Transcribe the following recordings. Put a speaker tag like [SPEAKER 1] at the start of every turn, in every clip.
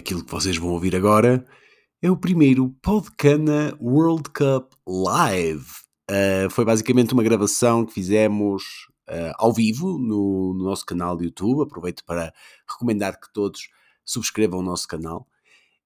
[SPEAKER 1] Aquilo que vocês vão ouvir agora é o primeiro Podcana World Cup Live. Uh, foi basicamente uma gravação que fizemos uh, ao vivo no, no, nosso canal de YouTube. Aproveito para recomendar que todos subscrevam o nosso canal.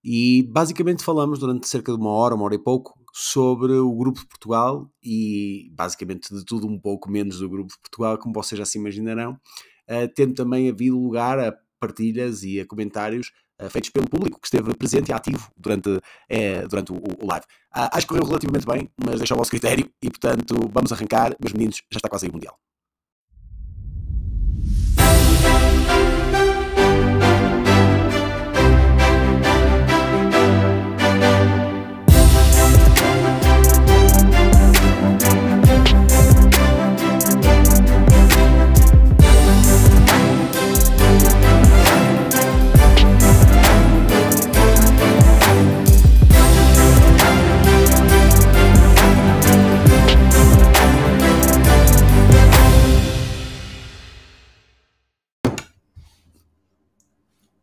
[SPEAKER 1] E basicamente falamos durante cerca de uma hora, uma hora e pouco, sobre o Grupo de Portugal e basicamente de tudo um pouco menos do Grupo de Portugal, como vocês já se imaginarão, uh, tendo também havido lugar a partilhas e a comentários feitos pelo público que esteve presente e ativo durante, uh, durante o, o live. Uh, acho que correu relativamente bem, mas deixa ao vosso critério e, portanto, vamos arrancar. Meus meninos, já está quase aí o Mundial.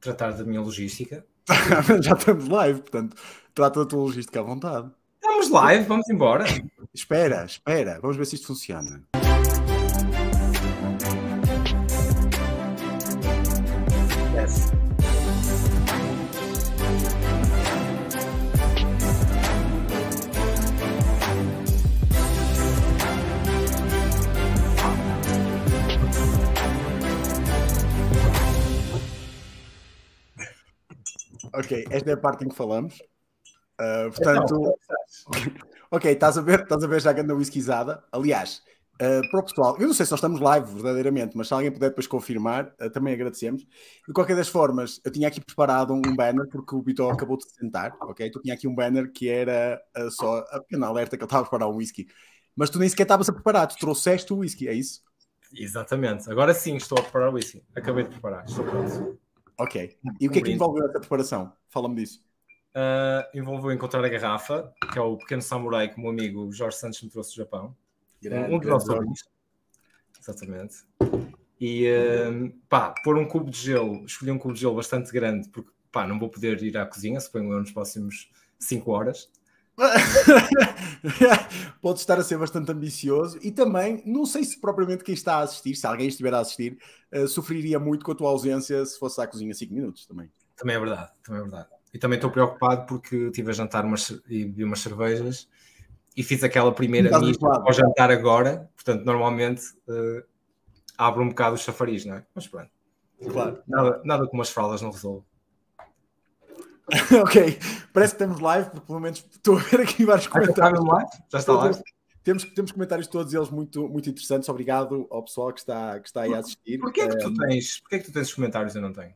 [SPEAKER 2] Tratar da minha logística.
[SPEAKER 1] Já estamos live, portanto, trata da tua logística à vontade.
[SPEAKER 2] Estamos live, vamos embora.
[SPEAKER 1] Espera, espera, vamos ver se isto funciona. Ok, esta é a parte em que falamos. Uh, portanto, ok, estás a ver, estás a ver já que anda whiskyzada. Aliás, uh, para o pessoal, eu não sei se nós estamos live verdadeiramente, mas se alguém puder depois confirmar, uh, também agradecemos. De qualquer das formas, eu tinha aqui preparado um, banner porque o Vitor acabou de se sentar, ok? Tu tinha aqui um banner que era só a pequena alerta que ele estava a preparar um whisky. Mas tu nem sequer estavas a preparar, tu trouxeste o whisky, é isso?
[SPEAKER 2] Exatamente, agora sim estou a preparar o whisky. Acabei de preparar, estou pronto.
[SPEAKER 1] Ok. E o que é que envolveu essa preparação? Fala-me disso.
[SPEAKER 2] Uh, envolveu encontrar a garrafa, que é o pequeno samurai que o meu amigo Jorge Santos me trouxe do Japão. Grande, um dos nossos amigos. Exatamente. E uh, pá, pôr um cubo de gelo, escolhi um cubo de gelo bastante grande, porque pá, não vou poder ir à cozinha, suponho eu, nos próximos 5 horas.
[SPEAKER 1] Pode estar a ser bastante ambicioso e também, não sei se propriamente quem está a assistir, se alguém estiver a assistir, uh, sofreria muito com a tua ausência se fosse à cozinha 5 minutos também.
[SPEAKER 2] Também é verdade, também é verdade. E também estou preocupado porque estive a jantar umas, e bebi umas cervejas e fiz aquela primeira mista ao jantar agora, portanto, normalmente uh, abro um bocado o chafariz, não é? Mas pronto.
[SPEAKER 1] Claro.
[SPEAKER 2] Nada, nada como as fraldas não resolve.
[SPEAKER 1] ok, parece que estamos live, porque pelo menos estou a ver aqui vários comentários.
[SPEAKER 2] Já Já está live?
[SPEAKER 1] Temos, temos comentários todos eles muito, muito interessantes. Obrigado ao pessoal que está, que está aí a assistir.
[SPEAKER 2] Porquê é que tu tens, porquê é que tu tens os comentários e eu não tenho?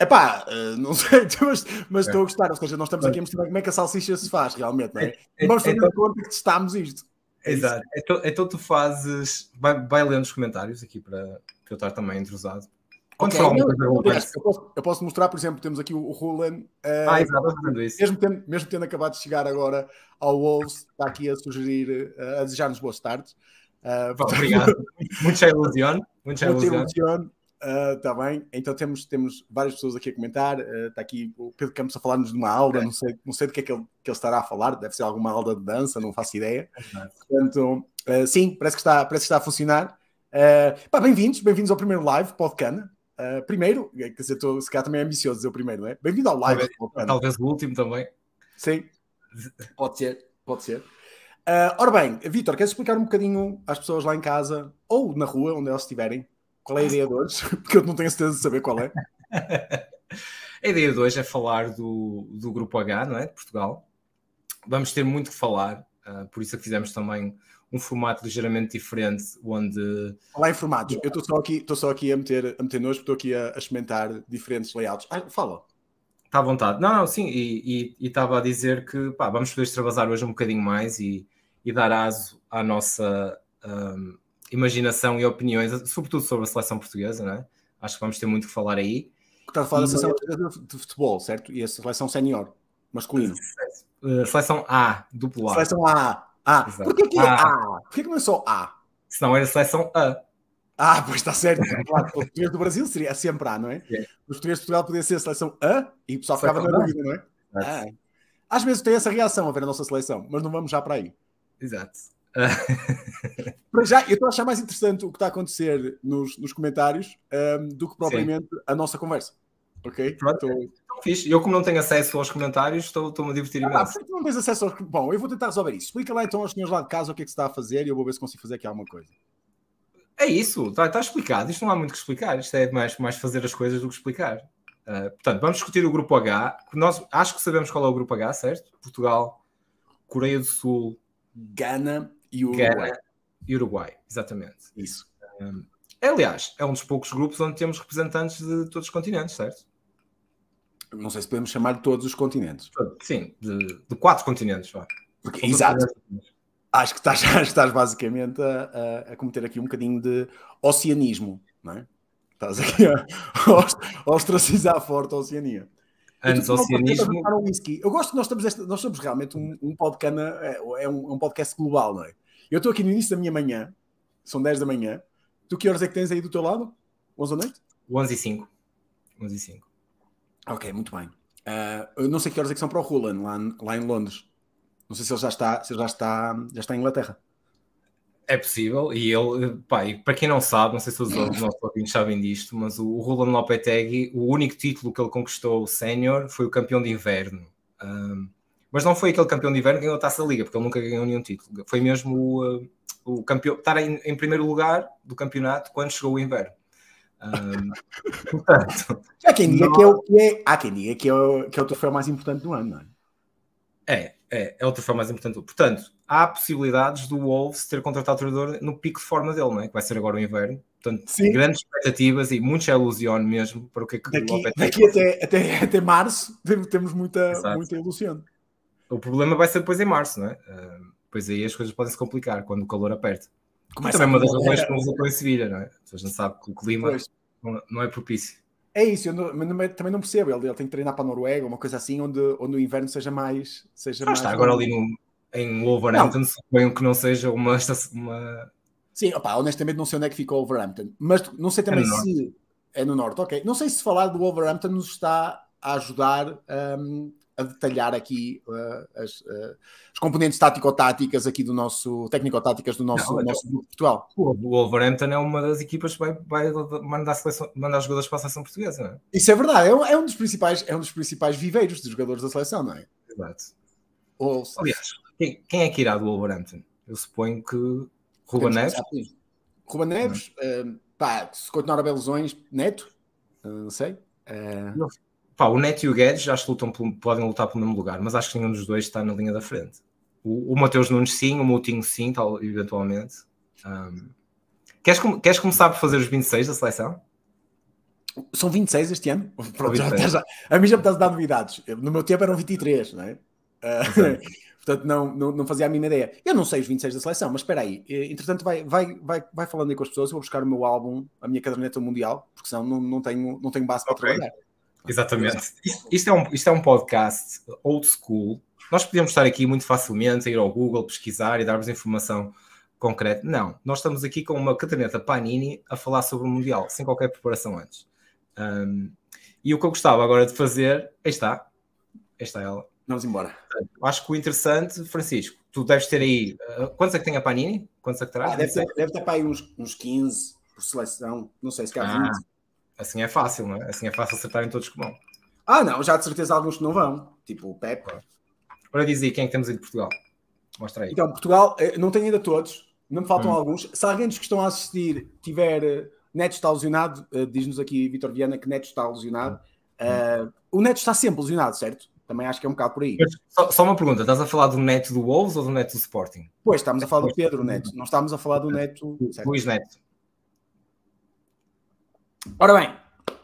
[SPEAKER 1] Epá, uh, não sei, mas, mas é. estou a gostar. Ou seja, nós estamos aqui a mostrar como é que a salsicha se faz realmente, não é? é Vamos fazer então, conta que testámos isto.
[SPEAKER 2] É Exato. Então, então, tu fazes. Vai, vai lendo os comentários aqui para, para eu estar também entrosado.
[SPEAKER 1] Okay, eu, eu, posso, eu, posso, mostrar, por exemplo, temos aqui o, Rulan.
[SPEAKER 2] Uh, ah, exato,
[SPEAKER 1] mesmo tendo, mesmo tendo acabado de chegar agora ao Wolves, está aqui a sugerir, uh, a desejar-nos boas tardes.
[SPEAKER 2] Uh, portanto, Obrigado. Muita ilusão. Muita ilusão.
[SPEAKER 1] Está uh, bem, então temos, temos várias pessoas aqui a comentar. Uh, está aqui o Pedro Campos a falar-nos de uma aula, é. não, sei, não sei do que é que ele, que ele estará a falar, deve ser alguma aula de dança, não faço ideia. É Portanto, uh, sim, parece que, está, parece que está a funcionar. bem-vindos, bem-vindos ao primeiro live, Podcana. Uh, primeiro, quer dizer, estou, se calhar também é ambicioso dizer o primeiro, não é? Bem-vindo ao live.
[SPEAKER 2] Talvez, talvez, o último também.
[SPEAKER 1] Sim, pode ser, pode ser. Uh, ora bem, Vitor, queres explicar um bocadinho às pessoas lá em casa ou na rua, onde elas estiverem, qual é a ideia de hoje? Porque eu não tenho certeza de saber qual é.
[SPEAKER 2] a ideia de hoje é falar do, do Grupo H, não é? De Portugal. Vamos ter muito que falar, uh, por isso é que fizemos também um formato ligeiramente diferente, onde.
[SPEAKER 1] Falar em formatos, eu estou só aqui, estou só aqui a meter, a meter nojo, estou aqui a, a experimentar diferentes layouts. Ah, fala.
[SPEAKER 2] Está à vontade. Não, não, sim, e estava a dizer que pá, vamos poder extravasar hoje um bocadinho mais e, e dar aso à nossa um, imaginação e opiniões, sobretudo sobre a seleção portuguesa, não é? Acho que vamos ter muito que falar aí.
[SPEAKER 1] Está a falar da seleção de futebol, certo? E a seleção sénior, masculino.
[SPEAKER 2] Seleção A, duplo A.
[SPEAKER 1] Seleção A, ah, Exato. por que, que é A? Por que, que não é só A?
[SPEAKER 2] Se não era seleção A.
[SPEAKER 1] Ah, pois está certo. Claro, os portugueses do Brasil seria sempre A, não é? é. Os portugueses de Portugal podia ser a seleção A e o pessoal ficava na dúvida, não é? Ah. Às vezes tem essa reação a ver a nossa seleção, mas não vamos já para aí.
[SPEAKER 2] Exato.
[SPEAKER 1] Para já, eu estou a achar mais interessante o que está a acontecer nos, nos comentários um, do que propriamente Sim. a nossa conversa. Ok?
[SPEAKER 2] Pronto. Estou... Fixe. Eu, como não tenho acesso aos comentários, estou-me a divertir ah, imenso.
[SPEAKER 1] não tens acesso aos... Bom, eu vou tentar resolver isso. Explica lá então aos senhores lá de casa o que é que se está a fazer e eu vou ver se consigo fazer aqui alguma coisa.
[SPEAKER 2] É isso, está, está explicado. Isto não há muito que explicar. Isto é mais, mais fazer as coisas do que explicar. Uh, portanto, vamos discutir o grupo H. Nós acho que sabemos qual é o grupo H, certo? Portugal, Coreia do Sul,
[SPEAKER 1] Gana e Uruguai. Gana
[SPEAKER 2] e Uruguai, exatamente.
[SPEAKER 1] Isso.
[SPEAKER 2] Um, aliás, é um dos poucos grupos onde temos representantes de todos os continentes, certo?
[SPEAKER 1] Não sei se podemos chamar de todos os continentes.
[SPEAKER 2] Sim, de, de quatro continentes.
[SPEAKER 1] Porque, exato. Acho que estás, estás basicamente a, a, a, cometer aqui um bocadinho de oceanismo, não é? Estás aqui a, a ostracizar forte a Oceania.
[SPEAKER 2] Antes oceanismo.
[SPEAKER 1] Eu gosto que nós estamos, esta, nós somos realmente um, um podcast, é, é um, um, podcast global, não é? Eu estou aqui no início da minha manhã, são 10 da manhã. Tu que horas é que tens aí do teu lado? 11 da noite?
[SPEAKER 2] 11 e 5. 11 e 5.
[SPEAKER 1] Ok, muito bem. Uh, eu não sei que horas é que são para o Roland, lá, lá em Londres. Não sei se ele já está, se já está, já está em Inglaterra.
[SPEAKER 2] É possível, e ele, pá, e para quem não sabe, não sei se os nossos ouvintes sabem disto, mas o, Roland Lopetegui, o único título que ele conquistou, o sénior, foi o campeão de inverno. Um, mas não foi aquele campeão de inverno que ganhou a taça da liga, porque ele nunca ganhou nenhum título. Foi mesmo o, uh, o campeão, estar em, em, primeiro lugar do campeonato quando chegou o inverno. Um,
[SPEAKER 1] portanto, há quem diga que é o que é, há quem diga que é o, que é o troféu mais importante do ano, não é?
[SPEAKER 2] É, é, é o troféu mais importante. Portanto, há possibilidades do Wolves ter contratado o treinador no pico de forma dele, não é? Que vai ser agora o inverno. Portanto, Sim. grandes expectativas e muita ilusão mesmo para o que é que
[SPEAKER 1] daqui, o Daqui até, até, até março temos muita, muita ilusão.
[SPEAKER 2] O problema vai ser depois em março, não é? Uh, pois aí as coisas podem se complicar quando o calor aperta. Começa também é uma das razões que não voltou em Sevilha, não é? A gente sabe que o clima não, não é propício.
[SPEAKER 1] É isso, eu não, mas também não percebo. Ele, ele tem que treinar para a Noruega, uma coisa assim, onde, onde o inverno seja mais. Seja
[SPEAKER 2] mais está agora ali no, em Wolverhampton, suponho que não seja uma. uma...
[SPEAKER 1] Sim, opa, honestamente não sei onde é que fica o Wolverhampton, mas não sei também é se. Norte. É no norte, ok. Não sei se falar do Wolverhampton nos está a ajudar um, a detalhar aqui uh, as, uh, as, componentes tático-táticas aqui do nosso, técnico-táticas do nosso, não, nosso grupo de Portugal.
[SPEAKER 2] O Wolverhampton é uma das equipas que vai, vai mandar, seleção, mandar jogadores para a seleção portuguesa, não é?
[SPEAKER 1] Isso é verdade, é um, é um, dos, principais, é um dos principais viveiros dos jogadores da seleção, não é?
[SPEAKER 2] Exato. Ou, Aliás, quem, quem, é que irá do Wolverhampton? Eu suponho que Ruba Neves.
[SPEAKER 1] Ruba Neves, uh, pá, se continuar a ver lesões, Neto, não sei. Uh...
[SPEAKER 2] Pá, o Neto e o Guedes já lutam, podem lutar pelo mesmo lugar, mas acho que nenhum dos dois está na linha da frente. O, o Mateus Nunes sim, o Moutinho sim, tal, eventualmente. Um, queres, queres começar por fazer os 26 da seleção?
[SPEAKER 1] São 26 este ano? Pronto, já, já, a mim já me estás a dar novidades. No meu tempo eram 23, não é? Uh, portanto, não, não, não, fazia a mínima ideia. Eu não sei os 26 da seleção, mas espera aí. Eh, entretanto, vai, vai, vai, vai falando aí com as pessoas. Eu vou buscar o meu álbum, a minha caderneta mundial, porque senão não, não, tenho, não tenho base para okay. trabalhar.
[SPEAKER 2] Exatamente. Isto, isto, é um, isto é um podcast old school. Nós podíamos estar aqui muito facilmente a ir ao Google, pesquisar e dar-vos informação concreta. Não, nós estamos aqui com uma caderneta Panini a falar sobre o Mundial, sem qualquer preparação antes. Um, e o que eu gostava agora de fazer, aí está, aí está ela.
[SPEAKER 1] Vamos embora.
[SPEAKER 2] Acho que o interessante, Francisco, tu deves ter aí. Uh, quantos é que tem a Panini? Quantos é que terá?
[SPEAKER 1] Ah, deve, ter, deve ter para aí uns, uns 15 por seleção, não sei se calhar ah. 20.
[SPEAKER 2] Assim é fácil, não é? Assim é fácil acertarem todos que vão.
[SPEAKER 1] Ah, não, já de certeza alguns que não vão. Tipo o Pepe.
[SPEAKER 2] Ora, diz aí, quem é que temos aí de Portugal? Mostra aí.
[SPEAKER 1] Então, Portugal, eh, não tenho ainda todos, não me faltam hum. alguns. Se alguém dos que estão a assistir tiver uh, Neto está lesionado, uh, diz-nos aqui Vitor Viana que Neto está lesionado. Uh, o Neto está sempre lesionado, certo? Também acho que é um bocado por aí.
[SPEAKER 2] Só, só, uma pergunta: estás a falar do Neto do Wolves ou do Neto do Sporting?
[SPEAKER 1] Pois, estamos a falar do Pedro Neto, não estamos a falar do Neto.
[SPEAKER 2] Luís Neto.
[SPEAKER 1] Ora bem,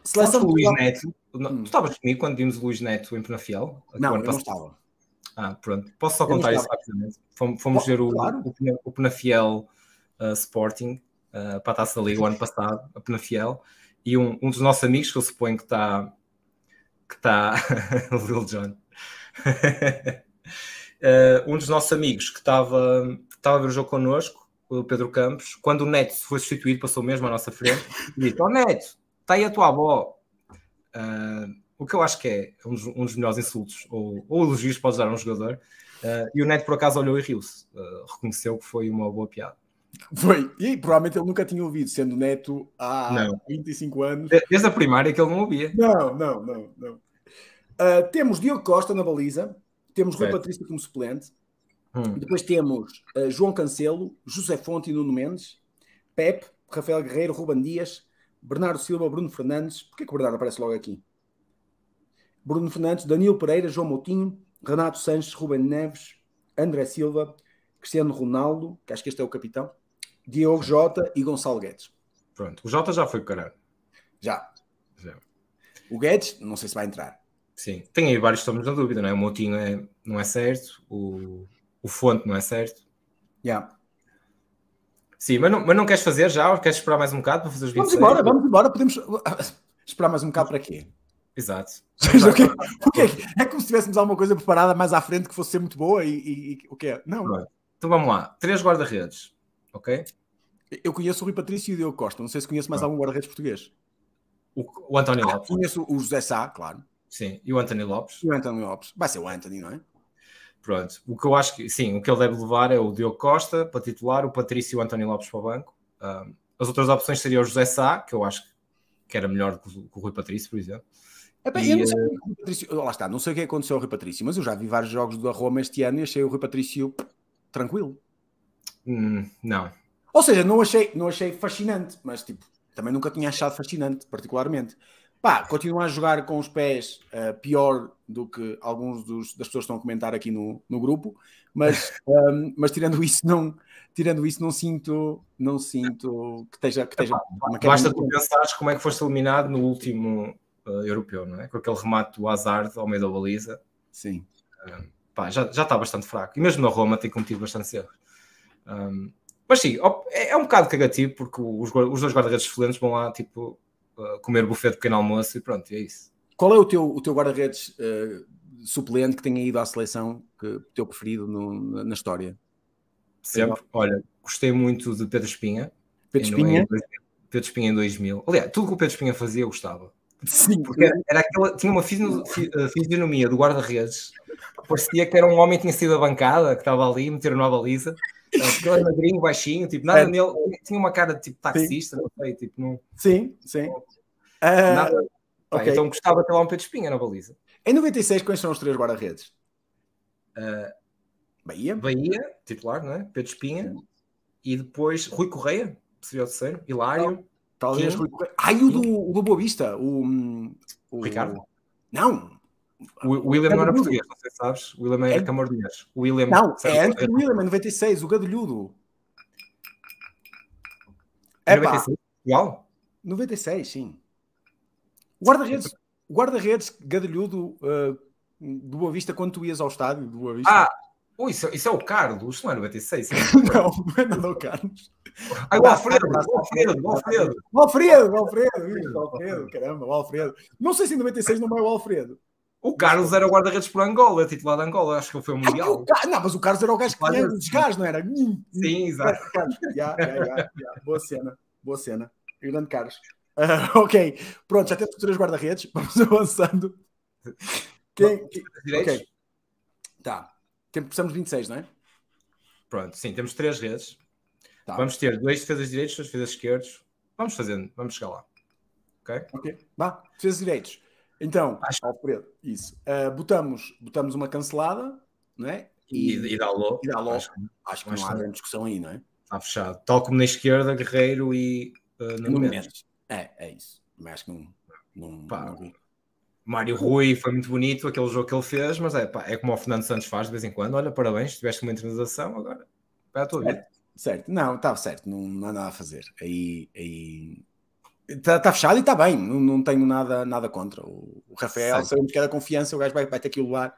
[SPEAKER 2] Seleção do Luís Neto. Hum. Tu estavas comigo quando vimos o Luís Neto em Penafiel?
[SPEAKER 1] Não, eu não estava.
[SPEAKER 2] Ah, pronto. Posso só contar isso rapidamente? Fomos, fomos ver o, claro. o, o Penafiel uh, Sporting uh, para a Taça da Liga o ano passado, a Penafiel, e um, um dos nossos amigos, que eu suponho que está que está o Lil John uh, um dos nossos amigos que estava estava a ver o jogo connosco o Pedro Campos, quando o Neto foi substituído, passou mesmo à nossa frente, e disse: Ó oh, Neto, está aí a tua avó. Uh, o que eu acho que é um dos, um dos melhores insultos ou, ou elogios que pode dar a um jogador. Uh, e o Neto, por acaso, olhou e riu-se. Uh, reconheceu que foi uma boa piada.
[SPEAKER 1] Foi. E provavelmente ele nunca tinha ouvido, sendo neto há não. 25 anos.
[SPEAKER 2] Desde a primária que ele não ouvia.
[SPEAKER 1] Não, não, não. não. Uh, temos Diogo Costa na baliza, temos Rui Patrício como suplente, hum. depois temos uh, João Cancelo, José Fonte e Nuno Mendes, Pepe, Rafael Guerreiro, Ruben Dias, Bernardo Silva, Bruno Fernandes. Porquê que o Bernardo aparece logo aqui? Bruno Fernandes, Danilo Pereira, João Moutinho, Renato Sanches, Ruben Neves, André Silva, Cristiano Ronaldo, que acho que este é o capitão, Diogo Jota e Gonçalo Guedes.
[SPEAKER 2] Pronto, o Jota já foi o caralho.
[SPEAKER 1] Já. já. O Guedes, não sei se vai entrar.
[SPEAKER 2] Sim, tem aí vários estamos na dúvida, não é? O Moutinho é, não é certo, o, o Fonte não é certo.
[SPEAKER 1] Já. Yeah.
[SPEAKER 2] Sim, mas não, mas não queres fazer já? Queres esperar mais um bocado para fazer os
[SPEAKER 1] 26? Vamos embora, vamos embora. Podemos esperar mais um bocado para quê?
[SPEAKER 2] Exato.
[SPEAKER 1] quê? É como se tivéssemos alguma coisa preparada mais à frente que fosse ser muito boa e, o quê? Não. Pronto.
[SPEAKER 2] Então vamos lá. Três guarda-redes ok?
[SPEAKER 1] Eu conheço o Rui Patrício e o Diogo Costa. Não sei se conheço mais ah. algum guarda-redes português.
[SPEAKER 2] O, o António ah, Lopes.
[SPEAKER 1] Conheço o José Sá, claro.
[SPEAKER 2] Sim, e o António Lopes.
[SPEAKER 1] E o António Lopes. Vai ser o António, não é?
[SPEAKER 2] Pronto. O que eu acho que, sim, o que ele deve levar é o Diogo Costa para titular, o Patrício e o António Lopes para o banco. Um, as outras opções seriam o José Sá, que eu acho que era melhor que o, Rui Patrício, por exemplo.
[SPEAKER 1] É bem, e, eu não sei, uh... Patrício, lá está, não sei o que aconteceu ao Rui Patrício, mas eu já vi vários jogos da Roma este ano e achei o Rui Patrício tranquilo.
[SPEAKER 2] Hum, não,
[SPEAKER 1] ou seja, não achei, não achei fascinante, mas tipo, também nunca tinha achado fascinante, particularmente. Pá, continua a jogar com os pés uh, pior do que alguns dos, das pessoas estão a comentar aqui no, no grupo, mas, um, mas tirando isso, não, tirando isso, não sinto, não sinto que esteja. Que esteja
[SPEAKER 2] Basta tu pensares como é que foste eliminado no último uh, europeu, não é? Com aquele remate do Hazard ao meio da baliza.
[SPEAKER 1] Sim.
[SPEAKER 2] Um, pá, já, já está bastante fraco. E mesmo na Roma tem cometido bastante erros. Um, mas sim, é, é um bocado cagativo porque os, os dois guarda-redes excelentes vão lá tipo comer buffet de pequeno almoço e pronto, é isso.
[SPEAKER 1] Qual é o teu, o teu guarda-redes uh, suplente que tenha ido à seleção, que, teu preferido no, na história?
[SPEAKER 2] Sempre. Olha, gostei muito de Pedro Espinha.
[SPEAKER 1] Pedro Espinha?
[SPEAKER 2] Pedro Espinha em 2000. Aliás, tudo que o Pedro Espinha fazia eu gostava.
[SPEAKER 1] Sim.
[SPEAKER 2] Porque era, era aquela, tinha uma uh, fisionomia do guarda-redes. Parecia que era um homem que tinha sido a bancada, que estava ali, meteram na baliza porque ele é magrinho, baixinho, tipo, nada é. nele. Tinha uma cara de tipo taxista, sim. não sei, tipo, não.
[SPEAKER 1] Sim, sim.
[SPEAKER 2] Nada. Uh, okay. Então gostava de ter lá um Pedro Espinha na baliza.
[SPEAKER 1] Em 96, quais são os três guarda-redes?
[SPEAKER 2] Uh, Bahia. Bahia, titular, não é? Pedro Espinha. Sim. E depois Rui Correia, seria o terceiro. Hilário. Não,
[SPEAKER 1] talvez. Rui Correia. Ai, o do, o do Boa Vista. O,
[SPEAKER 2] o Ricardo.
[SPEAKER 1] Não,
[SPEAKER 2] o William não era português, não sei se sabes. O William era é... camardinhas. O William.
[SPEAKER 1] Não, é antes do William, é 96, o Gadulhudo.
[SPEAKER 2] É 96? Igual?
[SPEAKER 1] 96, sim. Guarda-redes, guarda-redes Gadulhudo uh, do Boa Vista quando tu ias ao estádio do Boa Vista.
[SPEAKER 2] Ah, oh, isso, isso é o Carlos, não é 96?
[SPEAKER 1] não, não é o Carlos.
[SPEAKER 2] Ah, o Alfredo, o Alfredo, o Alfredo.
[SPEAKER 1] O Alfredo, o Alfredo, o Alfredo, caramba, o Alfredo. Não sei se em 96 não é o Alfredo.
[SPEAKER 2] O Carlos era o guarda-redes por Angola, titular de Angola, acho que ele foi o Mundial.
[SPEAKER 1] Ah, não, mas o Carlos era o gajo que tinha os gajos, não era?
[SPEAKER 2] Sim, exato.
[SPEAKER 1] Yeah, yeah, yeah, boa cena, boa cena. Grande Carlos. Uh, ok, pronto, já temos três guarda-redes, vamos avançando. Quem? quem ok, tá. Precisamos de 26, não é?
[SPEAKER 2] Pronto, sim, temos três redes. Tá. Vamos ter dois defesas direitos, dois defesas esquerdos. Vamos fazendo, vamos chegar lá. Ok?
[SPEAKER 1] Ok, vá, defesas direitos. Então, Acho... Alfredo, isso. Uh, botamos, botamos uma cancelada, não é?
[SPEAKER 2] E, e, e dá logo.
[SPEAKER 1] E dá logo. Acho, acho que não há grande discussão aí, não é?
[SPEAKER 2] Está fechado. Tal como na esquerda, Guerreiro e uh, no Mendes.
[SPEAKER 1] É, é isso. Mas acho que não. não,
[SPEAKER 2] pá, não Mário Rui foi muito bonito aquele jogo que ele fez, mas é, pá, é como o Fernando Santos faz de vez em quando. Olha, parabéns, tiveste uma internalização, agora vai a tua vida.
[SPEAKER 1] Certo, certo. não, estava certo, não, não há nada a fazer. Aí, aí Está tá fechado e está bem, não, não, tenho nada, nada contra. O, o Rafael, Sim. sabemos que é da confiança, o gajo vai, vai ter que lá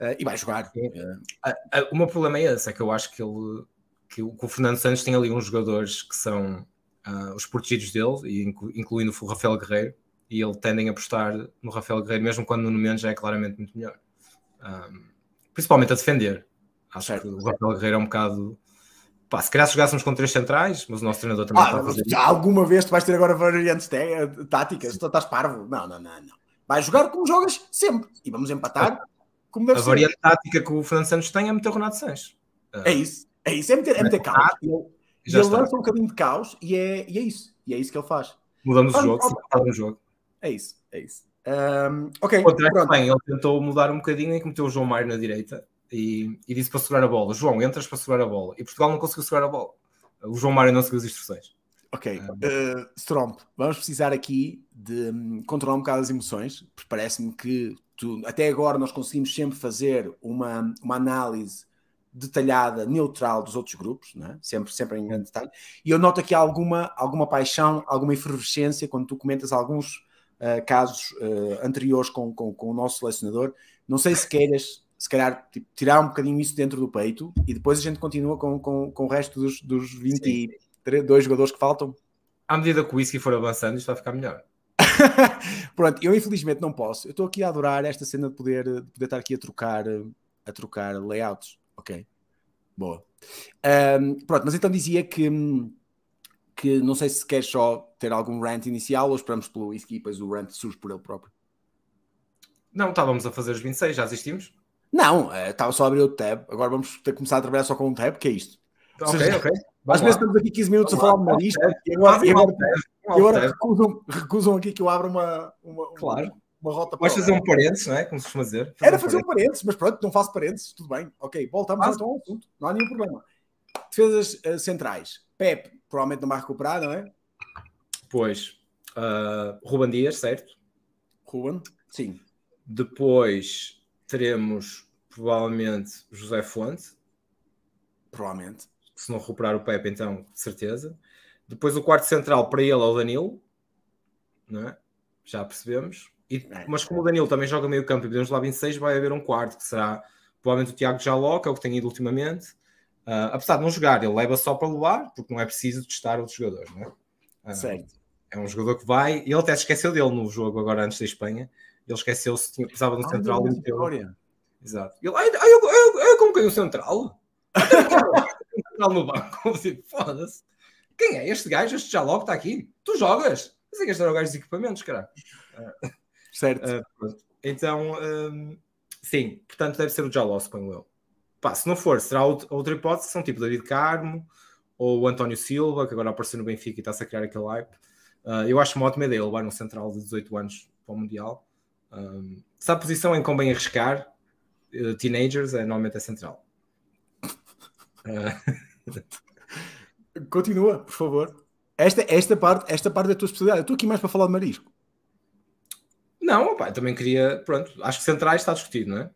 [SPEAKER 1] uh, e vai jogar.
[SPEAKER 2] Uh, o meu problema é esse, é que eu acho que ele que o, que o Fernando Santos tem ali uns jogadores que são uh, os protegidos dele, incluindo o Rafael Guerreiro, e ele tendem a apostar no Rafael Guerreiro, mesmo quando no momento já é claramente muito melhor. Um, principalmente a defender. Acho certo. que o Rafael Guerreiro é um bocado Pá, se calhar se jogássemos com três centrais, mas o nosso treinador também
[SPEAKER 1] ah, está a fazer isso. Alguma vez tu vais ter agora variantes táticas? Tu estás parvo? Não, não, não, não. Vais jogar como jogas sempre. E vamos empatar como deve
[SPEAKER 2] A ser. variante tática que o Fernando Santos tem é meter o Renato Sanches.
[SPEAKER 1] É isso. É isso. É meter, é meter caos. E ele, ele lança um bocadinho de caos e é, e é isso. E é isso que ele faz.
[SPEAKER 2] Mudamos o jogo, se jogo.
[SPEAKER 1] É isso, é isso. Um, ok,
[SPEAKER 2] pronto. Bem, ele tentou mudar um bocadinho e meteu o João Mário na direita e, e, disse para segurar a bola. João, entras para segurar a bola. E Portugal não conseguiu segurar a bola. O João Mário não seguiu as instruções.
[SPEAKER 1] Ok, uh, Stromp, vamos precisar aqui de um, controlar um bocado as emoções, porque parece-me que tu, até agora nós conseguimos sempre fazer uma, uma análise detalhada, neutral dos outros grupos, é? sempre, sempre em grande detalhe. E eu noto aqui alguma, alguma paixão, alguma efervescência quando tu comentas alguns uh, casos uh, anteriores com, com, com, o nosso selecionador. Não sei se queiras, se calhar, tipo, tirar um bocadinho isso dentro do peito e depois a gente continua com, com, com o resto dos, dos 22 jogadores que faltam.
[SPEAKER 2] À medida que o whisky for avançando, isto vai ficar melhor.
[SPEAKER 1] Pronto, eu infelizmente não posso. Eu estou aqui a adorar esta cena de poder, de poder estar aqui a trocar, a trocar layouts. Ok, boa. Um, pronto, mas então dizia que, que não sei se queres só ter algum rant inicial ou esperamos pelo whisky e depois o rant surge por ele próprio.
[SPEAKER 2] Não, estávamos a fazer os 26, já assistimos?
[SPEAKER 1] Não, estava só a abrir o tab. Agora vamos ter que começar a trabalhar só com um tab, que é isto.
[SPEAKER 2] Ok, seja, ok.
[SPEAKER 1] Às vezes estamos aqui 15 minutos Vamos a falar de nariz e agora, e agora, e agora recusam, recusam, aqui que eu abra uma, uma,
[SPEAKER 2] claro
[SPEAKER 1] uma rota
[SPEAKER 2] Vais fazer um parênteses, não é? Como se costuma dizer.
[SPEAKER 1] Fazer Era fazer um parênteses, mas pronto, não faço parênteses, tudo bem. Ok, voltamos Mas... então ao assunto, não há nenhum problema. Defesas uh, centrais. Pep, provavelmente não vai recuperar, não é?
[SPEAKER 2] Pois. Uh, Ruben Dias, certo?
[SPEAKER 1] Ruben, sim.
[SPEAKER 2] Depois teremos provavelmente José Fonte.
[SPEAKER 1] Provavelmente.
[SPEAKER 2] Se não recuperar o Pepe, então, de certeza. Depois o quarto central para ele é o Danilo. Não é? Já percebemos. E, é. mas como o Danilo também joga meio campo e podemos lá 26, vai haver um quarto, que será provavelmente o Tiago Jaló, que é o que tem ido ultimamente. Uh, apesar de não jogar, ele leva só para levar, porque não é preciso testar outros jogadores, não
[SPEAKER 1] é? Uh, certo.
[SPEAKER 2] É um jogador que vai, e ele até se esqueceu dele no jogo agora antes da Espanha. Ele esqueceu-se que precisava de um ah, central meteu. Exato. Ele, ai, ai, eu, eu, eu coloquei um central. um central no banco. Foda-se. Quem é este gajo? Este Jaló que está aqui? Tu jogas? Mas é que este era o gajo de equipamentos, cara. Uh,
[SPEAKER 1] Certo. Uh,
[SPEAKER 2] então, um, sim, portanto deve ser o Jaló, suponho eu. Pá, se não for, será outra hipótese, são tipo David Carmo ou o António Silva, que agora apareceu no Benfica e está-se a criar aquele hype. Uh, eu acho uma ótima ideia levar um central de 18 anos para o Mundial. Um, se a posição em que convém arriscar, uh, teenagers é, normalmente é central.
[SPEAKER 1] Uh... Continua, por favor. Esta, esta, parte, esta parte da tua especialidade. Eu estou aqui mais para falar de marisco.
[SPEAKER 2] Não, opa, também queria. Pronto, acho que centrais está discutido, não é?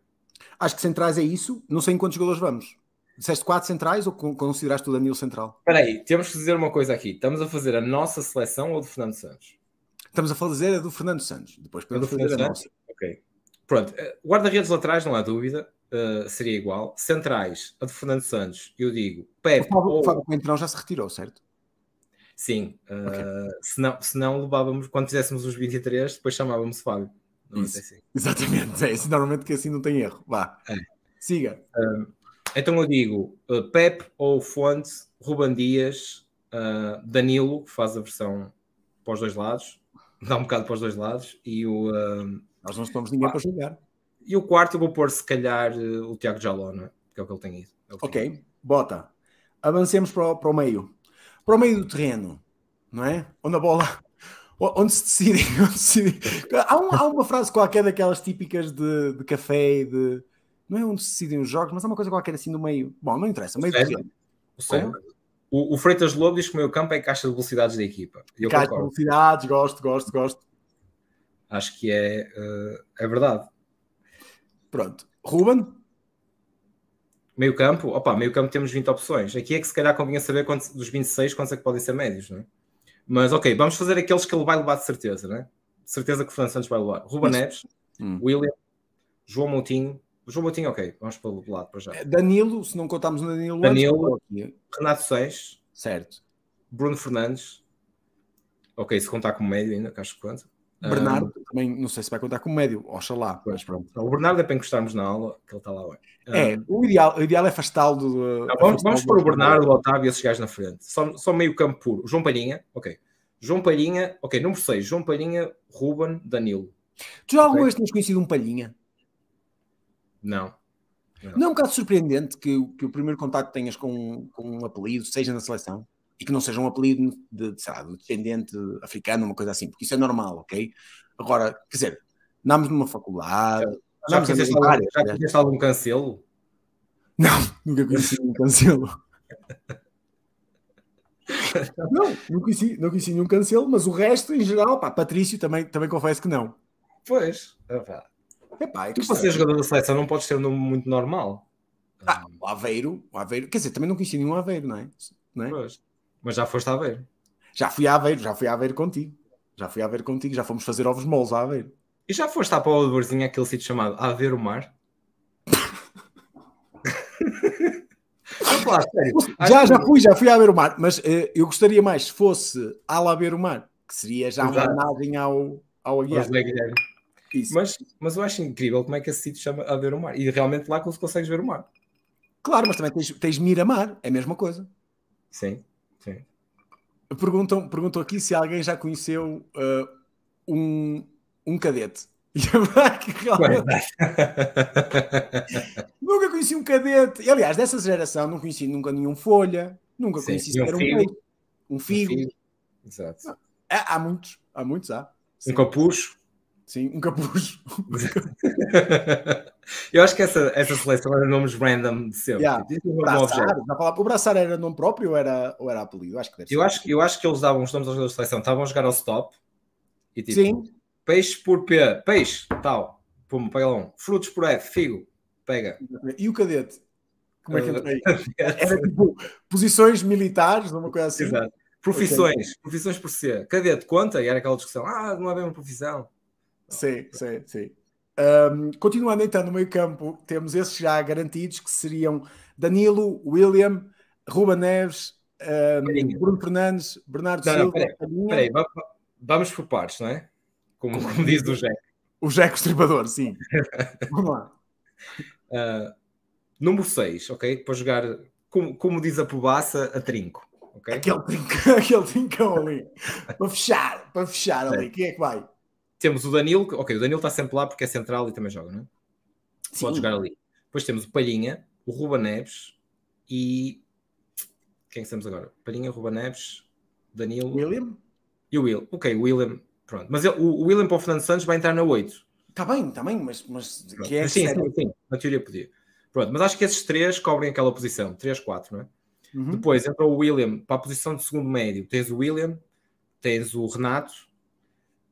[SPEAKER 1] Acho que centrais é isso. Não sei em quantos jogadores vamos. Disseste quatro centrais ou consideraste o Danilo central?
[SPEAKER 2] Espera aí, temos que dizer uma coisa aqui. Estamos a fazer a nossa seleção ou do Fernando Santos?
[SPEAKER 1] Estamos a fazer a do Fernando Santos. Depois podemos fazer Fernando a nossa.
[SPEAKER 2] Ok. Pronto. Eh, guarda-redes laterais, não há dúvida. Uh, seria igual. Centrais, a do Fernando Santos, eu digo. Pepe.
[SPEAKER 1] O Fábio, ou... Fábio Coentrão já se retirou, certo?
[SPEAKER 2] Sim, uh, okay. se, não, se não levávamos, quando fizéssemos os 23, depois chamávamos Fábio.
[SPEAKER 1] Assim. Exatamente, é isso. Normalmente que assim não tem erro. Vá, é. siga.
[SPEAKER 2] Uh, então eu digo uh, Pep ou Fonte, Ruban Dias, uh, Danilo, que faz a versão para os dois lados, dá um bocado para os dois lados, e o.
[SPEAKER 1] Nós não estamos ninguém para jogar.
[SPEAKER 2] E o quarto eu vou pôr, se calhar, o Tiago Jaló, não é? Que é o que ele tem ido. É
[SPEAKER 1] ok, bota. Avancemos para o, para o meio para o meio do terreno, não é? Onde a bola. Onde se decidem. Decidem. Há, um, há, uma frase qualquer daquelas típicas de, de café e de. Não é onde se decidem os jogos, mas há uma coisa qualquer assim no meio. Bom, não interessa, meio do terreno.
[SPEAKER 2] O, o Freitas Lobo diz que o meio campo é caixa de velocidades da equipa.
[SPEAKER 1] Eu caixa concordo. de velocidades, gosto, gosto, gosto.
[SPEAKER 2] Acho que é, uh, é verdade.
[SPEAKER 1] Pronto. Ruben?
[SPEAKER 2] Meio campo, opa, meio campo temos 20 opções. Aqui é que se calhar convinha saber quantos, dos 26 quantos é que podem ser médios, não é? Mas ok, vamos fazer aqueles que ele vai levar de certeza, não é? De certeza que o Fernando Santos vai levar. Ruba Neves, hum. William, João Moutinho. João Moutinho, ok, vamos para o lado para já.
[SPEAKER 1] É, Danilo, se não contarmos no Danilo,
[SPEAKER 2] Danilo, antes, Renato Seis,
[SPEAKER 1] certo.
[SPEAKER 2] Bruno Fernandes, ok, se contar como médio ainda, que acho que conta.
[SPEAKER 1] Bernardo, um, também não sei se vai contar como médio, oxalá.
[SPEAKER 2] Mas pronto. O Bernardo é para encostarmos na aula, que ele está lá.
[SPEAKER 1] É, o ideal, o ideal é afastá-lo do.
[SPEAKER 2] Não, vamos, vamos pôr o Bernardo, o Otávio e esses gajos na frente. Só, só meio campo puro. João Palhinha, ok. João Palhinha, ok. Número 6, João Palhinha, Ruben, Danilo.
[SPEAKER 1] Tu já alguma okay. vez tens conhecido um Palhinha?
[SPEAKER 2] Não.
[SPEAKER 1] Não. não é um bocado surpreendente que, que o primeiro contato tenhas com, com um apelido, seja na seleção, e que não seja um apelido de, de, lá, de descendente africano, uma coisa assim, porque isso é normal, ok? Agora, quer dizer, andámos numa faculdade.
[SPEAKER 2] Já, já fizeste algum, já algum cancelo?
[SPEAKER 1] Não, nunca conheci um cancelo. não, não conheci, não conheci nenhum cancelo, mas o resto, em geral, pá, Patrício também, também confesso que não.
[SPEAKER 2] Pois, epá. Epá, é tu para ser jogador da seleção não podes ter um nome muito normal.
[SPEAKER 1] Ah, o Aveiro, o Aveiro, quer dizer, também não conheci nenhum Aveiro, não é? Não é?
[SPEAKER 2] Pois. Mas já foste a Aveiro.
[SPEAKER 1] Já fui a Aveiro, já fui a Aveiro contigo. Já fui a Aveiro contigo, já fomos fazer ovos moles a Aveiro.
[SPEAKER 2] E já foste à Paula de Borzinha, aquele sítio chamado Aveiro Mar?
[SPEAKER 1] Falar, já, já fui, já fui a ver o mar, mas uh, eu gostaria mais se fosse a lá ver o mar, que seria já Exato. uma homenagem ao, ao Aguiar.
[SPEAKER 2] Mas, mas eu acho incrível como é que esse sítio chama a ver o mar. E realmente lá consegues ver o mar.
[SPEAKER 1] Claro, mas também tens, tens Miramar, é a mesma coisa.
[SPEAKER 2] Sim, sim.
[SPEAKER 1] Perguntam, perguntam aqui se alguém já conheceu uh, um, um cadete. nunca conheci um cadete. E, aliás, dessa geração não conheci nunca nenhum folha, nunca Sim, conheci sequer um, figo. um figo. Um figo.
[SPEAKER 2] Exato.
[SPEAKER 1] Há, ah, há, muitos, há muitos, há.
[SPEAKER 2] Sim. Um capucho.
[SPEAKER 1] Sim, um capucho.
[SPEAKER 2] Eu acho que essa, essa seleção era nomes random de sempre. Yeah.
[SPEAKER 1] Tipo, o, braçar, o braçar era nome próprio ou era, ou era apelido? Acho que
[SPEAKER 2] eu, acho, eu acho que eles davam os nomes aos jogadores de seleção. Estavam a jogar ao stop.
[SPEAKER 1] E, tipo, Sim
[SPEAKER 2] Peixe por P, peixe, tal. Pum, pega lá um. Frutos por F, figo, pega.
[SPEAKER 1] E o cadete? Como é que entra aí? Era tipo posições militares, uma coisa assim.
[SPEAKER 2] Exato. Profissões, okay. profissões por C. Cadete, conta? E era aquela discussão. Ah, não é bem uma profissão.
[SPEAKER 1] Sim, sim, sim. Um, continuando então no meio campo, temos esses já garantidos que seriam Danilo, William, Ruba Neves, um, Bruno Fernandes, Bernardo não, Silva.
[SPEAKER 2] Não, peraí, peraí, vamos por partes, não é? como, como diz o Jack.
[SPEAKER 1] O Jack Estripador, sim. Vamos lá.
[SPEAKER 2] Uh, número 6, ok? Para jogar, como, como diz a pobaça, a trinco. Okay?
[SPEAKER 1] Aquele, trinco, aquele trincão ali. para fechar, para fechar ali. Quem é que vai?
[SPEAKER 2] Temos o Danilo, ok, o Danilo está sempre lá porque é central e também joga, não é? Sim. Pode jogar ali. Depois temos o Palhinha, o Ruba Neves e. Quem é que temos agora? Palhinha, Ruba Neves, Danilo.
[SPEAKER 1] William?
[SPEAKER 2] E o Will. Ok, William Pronto. Mas ele, o William para o Fernando Santos vai entrar na 8.
[SPEAKER 1] Está bem, está bem, mas, mas
[SPEAKER 2] que é sim, sim, sim, na teoria podia. Pronto, mas acho que esses três cobrem aquela posição, 3, 4, não é? Uhum. Depois entra o William para a posição de segundo médio. Tens o William, tens o Renato,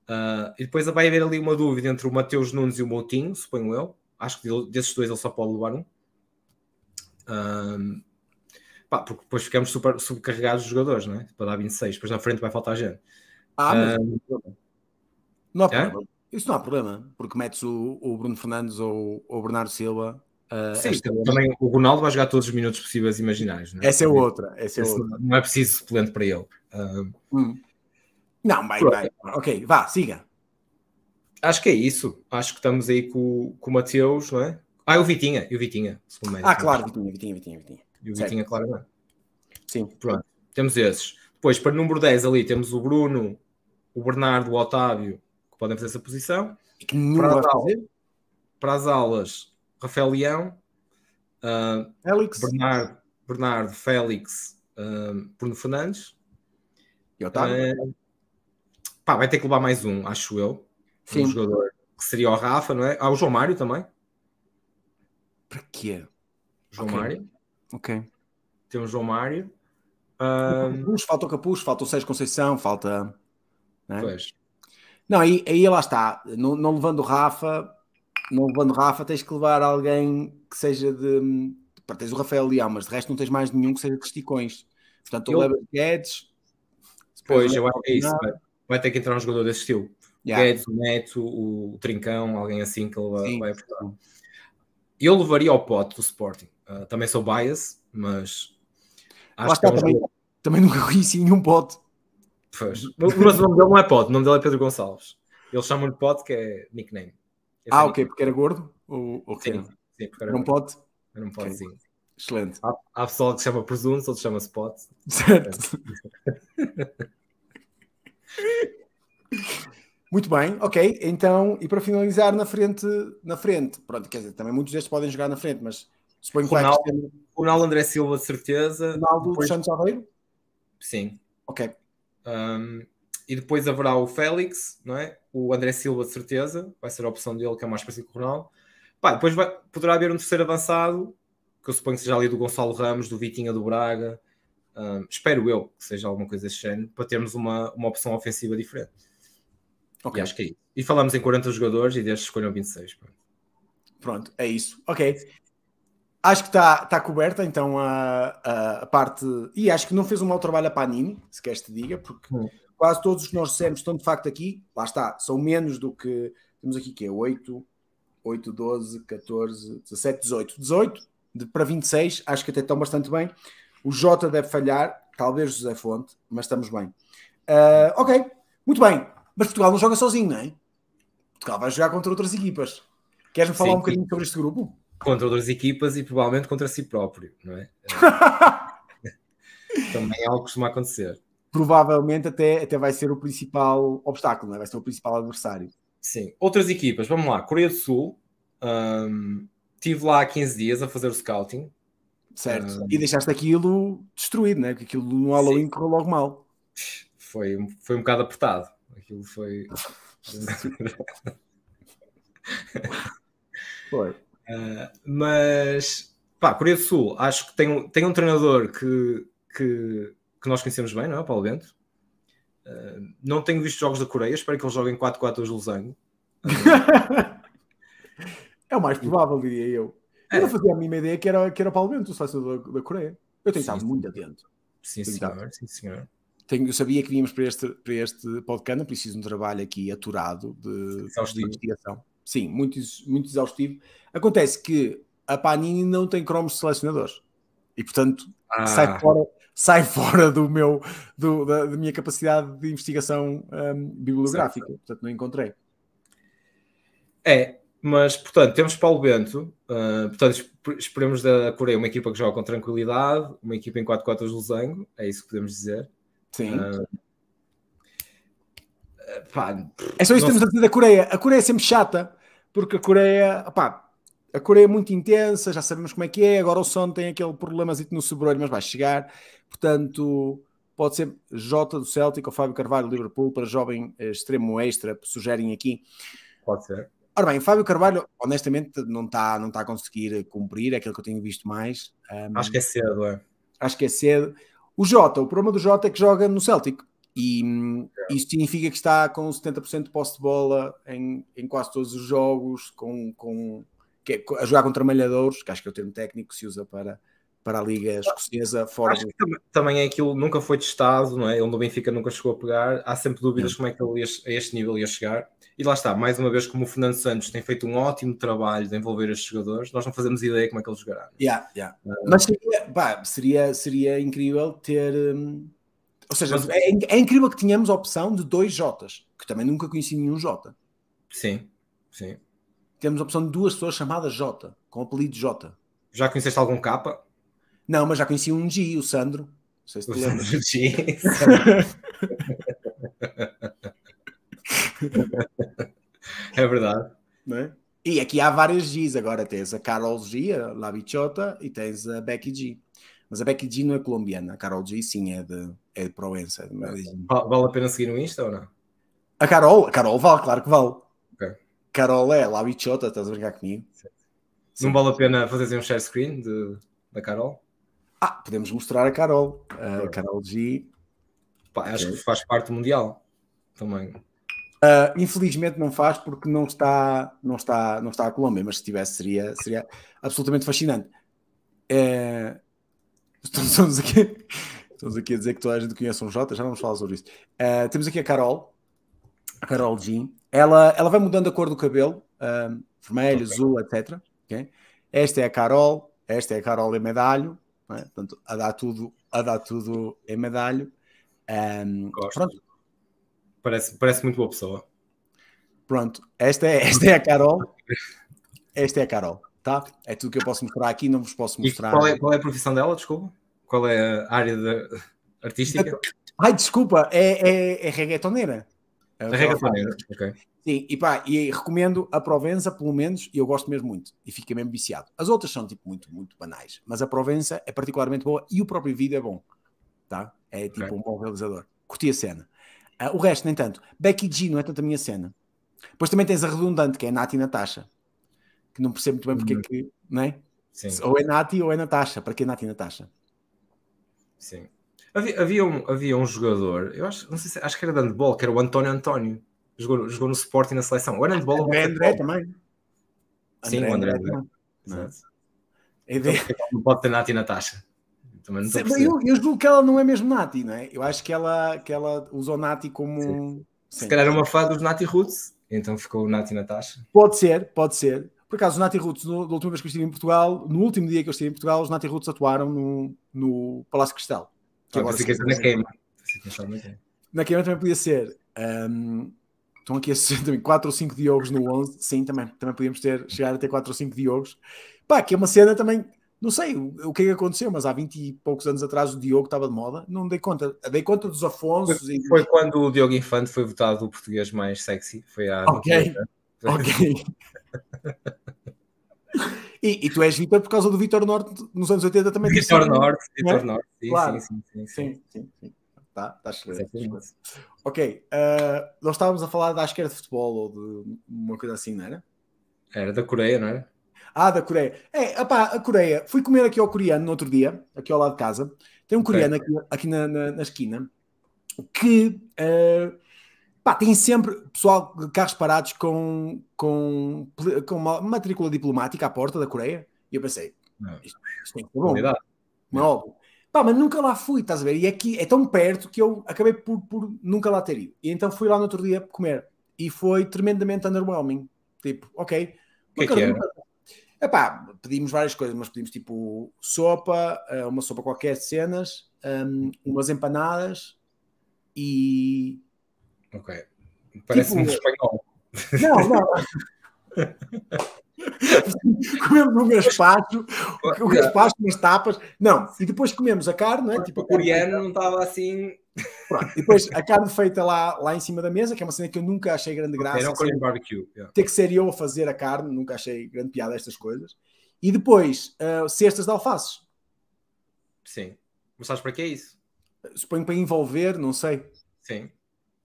[SPEAKER 2] uh, e depois vai haver ali uma dúvida entre o Mateus Nunes e o Moutinho, suponho eu. Acho que desses dois ele só pode levar um. Uh, pá, porque depois ficamos super subcarregados de jogadores, não é? Para dar 26, depois na frente vai faltar gente.
[SPEAKER 1] Ah, mas... Uh, não há problema. Isso não há problema, porque metes o, o Bruno Fernandes ou o Bernardo Silva.
[SPEAKER 2] Uh, Sim, também o Ronaldo vai jogar todos os minutos possíveis imaginários.
[SPEAKER 1] Não é? Essa é outra. Essa é outra.
[SPEAKER 2] Não é preciso suplente para ele.
[SPEAKER 1] Hum. Não, vai, vai. Ok, vá, siga.
[SPEAKER 2] Acho que é isso. Acho que estamos aí com, com o Mateus, não é? Ah, o Vitinha, e o Vitinha.
[SPEAKER 1] Ah, claro, Vitinha, Vitinha, Vitinha, Vitinha.
[SPEAKER 2] E o certo. Vitinha, claro, não é?
[SPEAKER 1] Sim.
[SPEAKER 2] Pronto, temos esses. Depois, para o número 10 ali, temos o Bruno, o Bernardo, o Otávio, podem fazer essa posição.
[SPEAKER 1] Para as, aulas,
[SPEAKER 2] para as aulas, Rafael Leão, uh,
[SPEAKER 1] Félix.
[SPEAKER 2] Bernardo, Bernardo Félix, uh, Bruno Fernandes.
[SPEAKER 1] E Otávio. Uh,
[SPEAKER 2] pá, vai ter que levar mais um, acho eu.
[SPEAKER 1] Sim.
[SPEAKER 2] Um jogador que seria o Rafa, não é? Ah, o João Mário também.
[SPEAKER 1] Para quê?
[SPEAKER 2] João okay. Mário.
[SPEAKER 1] Ok.
[SPEAKER 2] Tem o João Mário.
[SPEAKER 1] Capuz, falta o Capuz, falta o Sérgio Conceição, falta.
[SPEAKER 2] Né? Pois.
[SPEAKER 1] Não, aí, aí lá está. Não, não levando o Rafa, não levando Rafa, tens que levar alguém que seja de. Pá, tens o Rafael Leão, mas de resto não tens mais nenhum que seja de esticões. Portanto, eu... leva Guedes.
[SPEAKER 2] Pois, eu acho que é isso. Vai, vai, ter que entrar um jogador desse estilo. Yeah. Guedes, o Neto, o Trincão, alguém assim que ele Sim. vai apostar. Eu levaria ao pote do Sporting. Uh, também sou bias, mas
[SPEAKER 1] acho que é um também, jogador... também nunca conheci nenhum pote.
[SPEAKER 2] Pois. Mas o nome dele não é Pote, o nome dele é Pedro Gonçalves. Eles chamam-lhe Pot, que é nickname.
[SPEAKER 1] Esse ah, é ok, porque era gordo? Ou, ou
[SPEAKER 2] sim, sim, porque
[SPEAKER 1] era, era um pote?
[SPEAKER 2] Era um potezinho. Okay.
[SPEAKER 1] Excelente.
[SPEAKER 2] Há, há pessoal que chama presunto, outro chama-se pote.
[SPEAKER 1] Certo. Muito bem, ok. Então, e para finalizar na frente, na frente, pronto, quer dizer, também muitos destes podem jogar na frente, mas suponho que
[SPEAKER 2] Ronaldo, vai Ronaldo André Silva, de certeza.
[SPEAKER 1] Ronaldo depois... Santos Aveiro?
[SPEAKER 2] Sim.
[SPEAKER 1] Ok.
[SPEAKER 2] Um, e depois haverá o Félix, não é? O André Silva, de certeza, vai ser a opção dele, que é mais parecido com o Ronaldo. Pá, depois vai, poderá haver um terceiro avançado, que eu suponho que seja ali do Gonçalo Ramos, do Vitinha do Braga. Um, espero eu que seja alguma coisa desse género, para termos uma, uma opção ofensiva diferente. Ok. E acho que é isso. E falamos em 40 jogadores e destes escolham 26. Pronto.
[SPEAKER 1] pronto, é isso. Ok. Acho que está tá coberta então a, a, a, parte. E acho que não fez um mau trabalho a Panini, se queres te diga, porque hum. quase todos os que nós dissemos estão de facto aqui. Lá está, são menos do que. Temos aqui que é 8, 8, 12, 14, 17, 18. 18 de, para 26, acho que até estão bastante bem. O Jota deve falhar, talvez José Fonte, mas estamos bem. Uh, ok, muito bem. Mas Portugal não joga sozinho, não é? Portugal vai jogar contra outras equipas. Queres-me falar Sim, um bocadinho sobre este grupo?
[SPEAKER 2] contra outras equipas e provavelmente contra si próprio, não é? Também é algo que costuma acontecer.
[SPEAKER 1] Provavelmente até, até vai ser o principal obstáculo, não é? vai ser o principal adversário.
[SPEAKER 2] Sim. Outras equipas, vamos lá. Coreia do Sul, um, estive lá há 15 dias a fazer o scouting.
[SPEAKER 1] Certo. Um, e deixaste aquilo destruído, né? Porque aquilo no Halloween correu logo mal.
[SPEAKER 2] Foi, foi um bocado apertado. Aquilo foi.
[SPEAKER 1] foi.
[SPEAKER 2] Uh, mas, pá, Coreia do Sul, acho que tem, um, tem um treinador que, que, que nós conhecemos bem, não é? Paulo Bento. Uh, não tenho visto jogos da Coreia, espero que eles joguem 4-4 hoje Losango.
[SPEAKER 1] é o mais provável, diria eu. Eu não fazia a mínima ideia que era, que era Paulo Bento, o selecionador da, da Coreia. Eu tenho estado muito atento.
[SPEAKER 2] Sim, senhor. Sim, senhor.
[SPEAKER 1] Tenho, eu sabia que vínhamos para este, para este podcast, preciso de um trabalho aqui aturado de, de investigação. Sim, muito, muito exaustivo. Acontece que a Panini não tem cromos de selecionadores e, portanto, ah. sai, fora, sai fora do meu, do, da, da, minha capacidade de investigação um, bibliográfica. Certo. Portanto, não encontrei.
[SPEAKER 2] É, mas, portanto, temos Paulo Bento. Uh, portanto, esperemos da Coreia uma equipa que joga com tranquilidade, uma equipa em 4 4 de losango, é isso que podemos dizer.
[SPEAKER 1] Sim. Uh, Pá, é só isso que temos a dizer da Coreia. A Coreia é sempre chata, porque a Coreia, pá, a Coreia é muito intensa, já sabemos como é que é. Agora o Son tem aquele problema no sobrolho, mas vai chegar. Portanto, pode ser J do Celtic ou Fábio Carvalho do Liverpool para jovem eh, extremo extra, sugerem aqui.
[SPEAKER 2] Pode ser.
[SPEAKER 1] Ora bem, Fábio Carvalho, honestamente, não está não tá a conseguir cumprir é aquilo que eu tenho visto mais.
[SPEAKER 2] Um, acho que é cedo, é.
[SPEAKER 1] Acho que é cedo. O Jota, o problema do Jota é que joga no Celtic. E é. isso significa que está com 70% de posse de bola em, em quase todos os jogos, com, com, é, a jogar contra malhadores, que acho que é o termo técnico que se usa para, para a Liga Escocesa. Fora
[SPEAKER 2] acho do... que também é aquilo, nunca foi testado, não é? Ele no Benfica nunca chegou a pegar. Há sempre dúvidas como é que ele ia, a este nível ia chegar. E lá está, mais uma vez, como o Fernando Santos tem feito um ótimo trabalho de envolver estes jogadores, nós não fazemos ideia como é que ele jogará.
[SPEAKER 1] Yeah, yeah. Uh... Mas seria, pá, seria, seria incrível ter. Hum ou seja, Mas... é, é, incrível que tenhamos a opção de dois Jotas, que também nunca conheci nenhum Jota.
[SPEAKER 2] Sim, sim.
[SPEAKER 1] Temos a opção de duas pessoas chamadas Jota, com o apelido Jota.
[SPEAKER 2] Já conheceste algum capa?
[SPEAKER 1] Não, mas já conheci um G, o Sandro. Não sei se te lembras. G.
[SPEAKER 2] é verdade.
[SPEAKER 1] É? E aqui há várias Gs agora. Tens a Carol G, a Labichota, e tens a Becky G. Mas a Becky G não é colombiana, a Carol G sim é de, é de Proença. De
[SPEAKER 2] vale a pena seguir no Insta ou não?
[SPEAKER 1] A Carol, a Carol vale, claro que vale. Okay. Carol é lá bichota, estás a brincar comigo? Sim.
[SPEAKER 2] Não vale a pena fazer um share screen de, da Carol?
[SPEAKER 1] Ah, podemos mostrar a Carol. A Carol G.
[SPEAKER 2] Pá, acho okay. que faz parte do Mundial também.
[SPEAKER 1] Uh, infelizmente não faz porque não está, não está, não está a Colômbia, mas se tivesse seria, seria absolutamente fascinante. Uh, Estamos aqui, estamos aqui a dizer que toda a gente conhece um Jota, já vamos falar sobre isso. Uh, temos aqui a Carol, a Carol Jean. Ela, ela vai mudando a cor do cabelo, uh, vermelho, okay. azul, etc. Okay? Esta é a Carol, esta é a Carol em medalho, é? portanto, a dar tudo, a dar tudo em medalho. Um.
[SPEAKER 2] Pronto. Parece, parece muito boa pessoa.
[SPEAKER 1] Pronto, esta é, esta é a Carol. Esta é a Carol, tá? É tudo que eu posso mostrar aqui, não vos posso mostrar.
[SPEAKER 2] qual é, qual é a profissão dela, desculpa? Qual é a área de, artística?
[SPEAKER 1] Ai, desculpa, é, é, é reggaetoneira.
[SPEAKER 2] É reggaetoneira, ok.
[SPEAKER 1] Sim, e pá, e recomendo a Provença, pelo menos, e eu gosto mesmo muito, e fica mesmo viciado. As outras são, tipo, muito, muito banais, mas a Provença é particularmente boa e o próprio vídeo é bom, tá? É tipo okay. um bom realizador. Curti a cena. Uh, o resto, nem tanto. Becky G não é tanto a minha cena. Depois também tens a redundante, que é Nati e Natasha, que não percebo muito bem porque é uhum. que, não é? Sim. Ou é Nati ou é Natasha, para que é Nati e Natasha?
[SPEAKER 2] Sim. Havia, havia, um, havia um jogador, eu acho, não sei se, acho que era de handball, que era o António António. Jogou, jogou no Sporting na seleção. Ou era handball ou
[SPEAKER 1] André, André também.
[SPEAKER 2] Sim, André, o André. André. André. Então, não pode ter Nati e Natasha.
[SPEAKER 1] Também não eu, eu julgo que ela não é mesmo Nati, não é? Eu acho que ela, que ela usou Nati como. Sim.
[SPEAKER 2] Se calhar era uma fã dos Nati Roots, então ficou Nati e Natasha.
[SPEAKER 1] Pode ser, pode ser. Por acaso, os Nati Roots, no, da última vez que eu estive em Portugal, no último dia que eu estive em Portugal, os Nati Roots atuaram no, no Palácio Cristal.
[SPEAKER 2] Que agora fica na queima.
[SPEAKER 1] Na queima também podia ser. Um, estão aqui a ser também 4 ou 5 Diogos no 11. Sim, também, também podíamos ter, chegar a ter 4 ou 5 Diogos. Pá, que é uma cena também não sei o, o que é que aconteceu, mas há 20 e poucos anos atrás o Diogo estava de moda. Não dei conta. Dei conta dos Afonsos.
[SPEAKER 2] Foi, e... foi quando o Diogo Infante foi votado o português mais sexy. Foi há.
[SPEAKER 1] Ok. Ok. e, e, tu és Vitor por causa do Vitor Norte nos anos 80 também.
[SPEAKER 2] Vitor Norte, Vitor é? Norte. Sim, claro. sim, sim,
[SPEAKER 1] sim, sim, sim. Tá, tá excelente. Ok, uh, nós estávamos a falar da esquerda de futebol ou de uma coisa assim, não era?
[SPEAKER 2] Era da Coreia, não era?
[SPEAKER 1] Ah, da Coreia. É, opá, a Coreia. Fui comer aqui ao coreano no outro dia, aqui ao lado de casa. Tem um coreano aqui, aqui na, na, na, esquina que uh, pá, tem sempre pessoal carros parados com, com, com uma matrícula diplomática à porta da Coreia. E eu pensei, isto, isto tem que ser bom. Não é óbvio. Pá, mas nunca lá fui, estás a ver? E aqui é tão perto que eu acabei por, por nunca lá ter ido. E então fui lá no outro dia comer. E foi tremendamente underwhelming. Tipo, ok.
[SPEAKER 2] O que é que era?
[SPEAKER 1] Epá, pedimos várias coisas, mas pedimos tipo sopa, eh, uma sopa qualquer de cenas, um, umas empanadas e.
[SPEAKER 2] Ok. Parece tipo... um espanhol.
[SPEAKER 1] Não, não. comemos um gaspacho, o gaspacho, umas tapas. Não, e depois comemos a carne, não é?
[SPEAKER 2] Tipo, o coreano não estava assim.
[SPEAKER 1] Pronto, e depois a carne feita lá, lá em cima da mesa, que é uma cena que eu nunca achei grande graça. Era
[SPEAKER 2] um assim, barbecue. Yeah.
[SPEAKER 1] Ter que ser eu a fazer a carne, nunca achei grande piada estas coisas. E depois, uh, cestas de alfaces.
[SPEAKER 2] Sim. Mas sabes para que é isso?
[SPEAKER 1] Suponho para envolver, não sei.
[SPEAKER 2] Sim.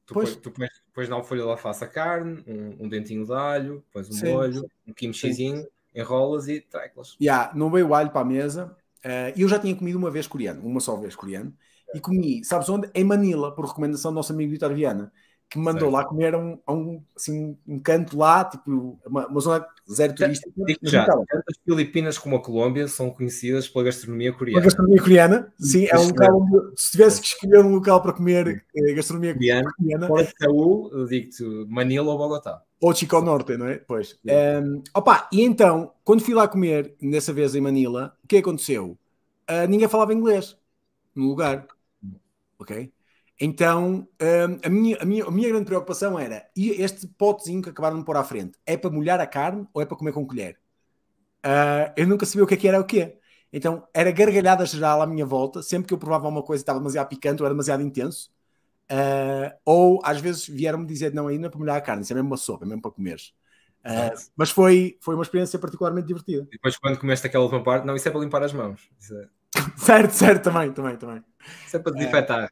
[SPEAKER 2] Tu, pois. Pões, tu pões, pões na folha de alface a carne, um, um, dentinho de alho, pões um sim. molho, um kimchizinho, enrolas e treclas.
[SPEAKER 1] Yeah, não veio o alho para a mesa. Uh, eu já tinha comido uma vez coreano, uma só vez coreano e comi, sabes onde? Em Manila, por recomendação do nosso amigo Vitor Viana, que me mandou certo. lá comer a um, a um, assim, um canto lá, tipo, uma, uma zona zero turística.
[SPEAKER 2] Já, já tanto as Filipinas como a Colômbia são conhecidas pela gastronomia coreana.
[SPEAKER 1] A gastronomia coreana, sim, é um local onde, se tivesse que escolher um local para comer eh, gastronomia coreana,
[SPEAKER 2] fora de Seul, digo-te Manila ou Bogotá.
[SPEAKER 1] Ou Chico Norte, não é? Pois. Um, opa, e então, quando fui lá comer, dessa vez em Manila, o que aconteceu? Uh, ninguém falava inglês no lugar ok? Então, um, a, minha, a, minha, a minha grande preocupação era, e este potezinho que acabaram de pôr à frente, é para molhar a carne ou é para comer com colher? Uh, eu nunca sabia o que, é que era o quê. Então, era gargalhada geral à minha volta, sempre que eu provava uma coisa estava demasiado picante ou era demasiado intenso. Uh, ou às vezes vieram-me dizer, não, ainda é para molhar a carne, isso é mesmo uma sopa, é mesmo para comeres. Uh, mas foi, foi uma experiência particularmente divertida.
[SPEAKER 2] E depois, quando comeste aquela última parte, não, isso é para limpar as mãos. É...
[SPEAKER 1] certo, certo, também, também, também.
[SPEAKER 2] Isso é para desinfetar.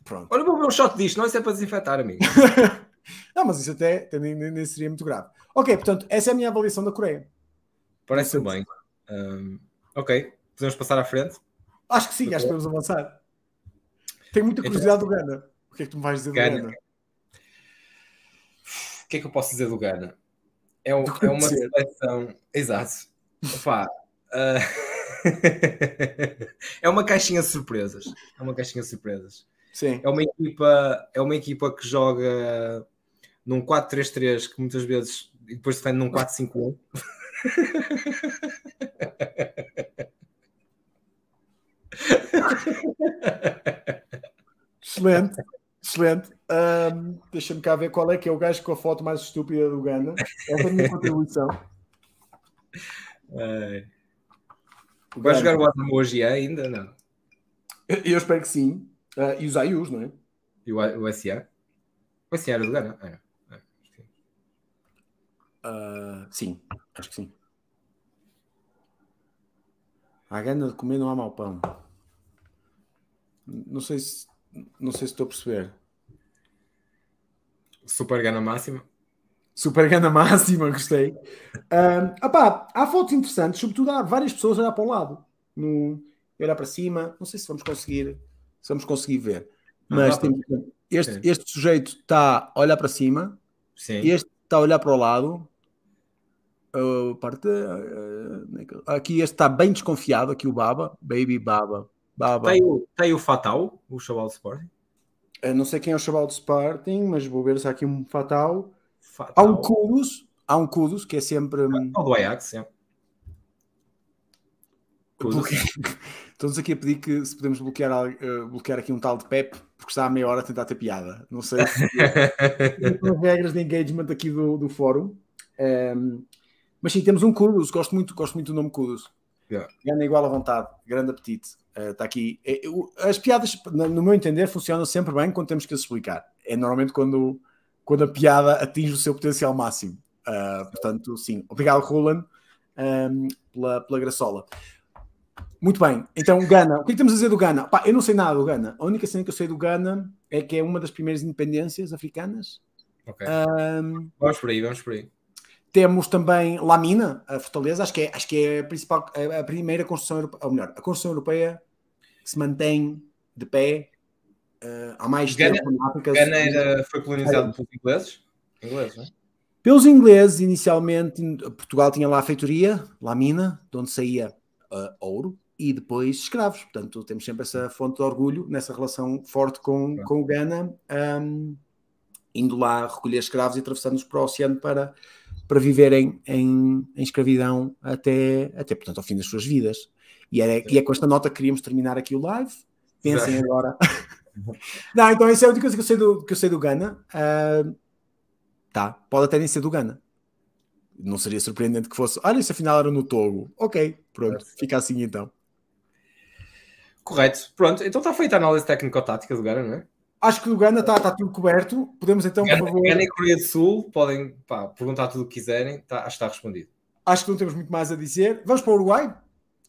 [SPEAKER 2] É...
[SPEAKER 1] Pronto.
[SPEAKER 2] Olha, vou ver um shot disto, não, isso é para desinfetar, amigo.
[SPEAKER 1] não, mas isso até, até nem, nem, seria muito grave. Ok, portanto, essa é a minha avaliação da Coreia.
[SPEAKER 2] Parece bem. Um, ok, podemos passar à frente?
[SPEAKER 1] Acho que sim, acho que podemos avançar. Tenho muita então, curiosidade então, do Gana. O que é que tu me vais dizer Gana. do Gana?
[SPEAKER 2] O que é que eu posso dizer do Gana? É, um, é uma seleção. Exato. Opa, uh... é uma caixinha de surpresas. É uma caixinha de surpresas.
[SPEAKER 1] Sim.
[SPEAKER 2] É uma equipa, é uma equipa que joga num 4-3-3 que muitas vezes e depois defende num 4-5-1.
[SPEAKER 1] Excelente. Excelente. Um, Deixa-me cá ver qual é que é o gajo com a foto mais estúpida do Gana. Essa é a minha contribuição.
[SPEAKER 2] É. Vai jogar o Adam hoje ainda? Não.
[SPEAKER 1] Eu, eu espero que sim. Uh, e os Ayus, não é?
[SPEAKER 2] E o, o SA? O SA era do Gana? É.
[SPEAKER 1] É, uh, sim, acho que sim. A gana de comer não há mau pão. Não sei se não sei se estou a perceber.
[SPEAKER 2] Super gana máxima.
[SPEAKER 1] Super gana máxima, gostei. Um, opá, há fotos interessantes, sobretudo há várias pessoas a olhar para o lado, no, olhar para cima. Não sei se vamos conseguir, se vamos conseguir ver. Mas tem, este, este sujeito está a olhar para cima, Sim. este está a olhar para o lado. Uh, parte, uh, aqui este está bem desconfiado, aqui o Baba, Baby Baba. Baba.
[SPEAKER 2] Tem, o, tem o Fatal, o Chaval de Sporting.
[SPEAKER 1] Eu não sei quem é o Chaval de Sporting, mas vou ver se há aqui um Fatal. fatal. Há um Kudos, há um Kudos que é sempre.
[SPEAKER 2] É o do Ajax, é.
[SPEAKER 1] Estamos aqui a pedir que se podemos bloquear, uh, bloquear aqui um tal de Pep, porque está há meia hora a tentar ter piada. Não sei se as regras de engagement aqui do, do fórum. Um, ehm, mas sim, temos um Kudos, gosto muito, gosto muito do nome Kudos. Yeah. Gana igual à vontade, grande apetite. Está uh, aqui. É, as piadas, no meu entender, funcionam sempre bem quando temos que as explicar. É normalmente quando, quando a piada atinge o seu potencial máximo. Uh, portanto, sim. Obrigado, Roland, um, ehm, pela, pela graçola. Muito bem, então Gana, o que, é que temos a dizer do Gana? Pá, eu não sei nada do Gana. A única cena que eu sei do Gana é que é uma das primeiras independências africanas.
[SPEAKER 2] Ok. Um, vamos por aí, vamos por aí.
[SPEAKER 1] Temos também Lamina, a Fortaleza, acho que é, acho que é a, principal, a primeira construção europeia, ou melhor, a construção europeia que se mantém de pé uh, há mais
[SPEAKER 2] Gana, tempo na África. Gana era, foi colonizado é. pelos ingleses? É?
[SPEAKER 1] Pelos ingleses, inicialmente, Portugal tinha lá a feitoria, Lamina, de onde saía uh, ouro, e depois escravos. Portanto, temos sempre essa fonte de orgulho nessa relação forte com, com o Ghana, um, indo lá recolher escravos e atravessando-os para o oceano para, para viverem em, em escravidão até, até, portanto, ao fim das suas vidas. E, era, e é com esta nota que queríamos terminar aqui o live. Pensem agora. Não, então essa é a única coisa que eu sei do, que eu sei do Ghana. Uh, tá, pode até nem ser do Ghana. Não seria surpreendente que fosse. Olha, isso afinal era no Togo. Ok, pronto, fica assim então.
[SPEAKER 2] Correto, pronto. Então está feita a análise técnico-tática do Gana, não é?
[SPEAKER 1] Acho que o Gana está tá tudo coberto. Podemos então,
[SPEAKER 2] Gana, por favor. Gana e Coreia do Sul podem pá, perguntar tudo o que quiserem. Tá, acho que está respondido.
[SPEAKER 1] Acho que não temos muito mais a dizer. Vamos para o Uruguai?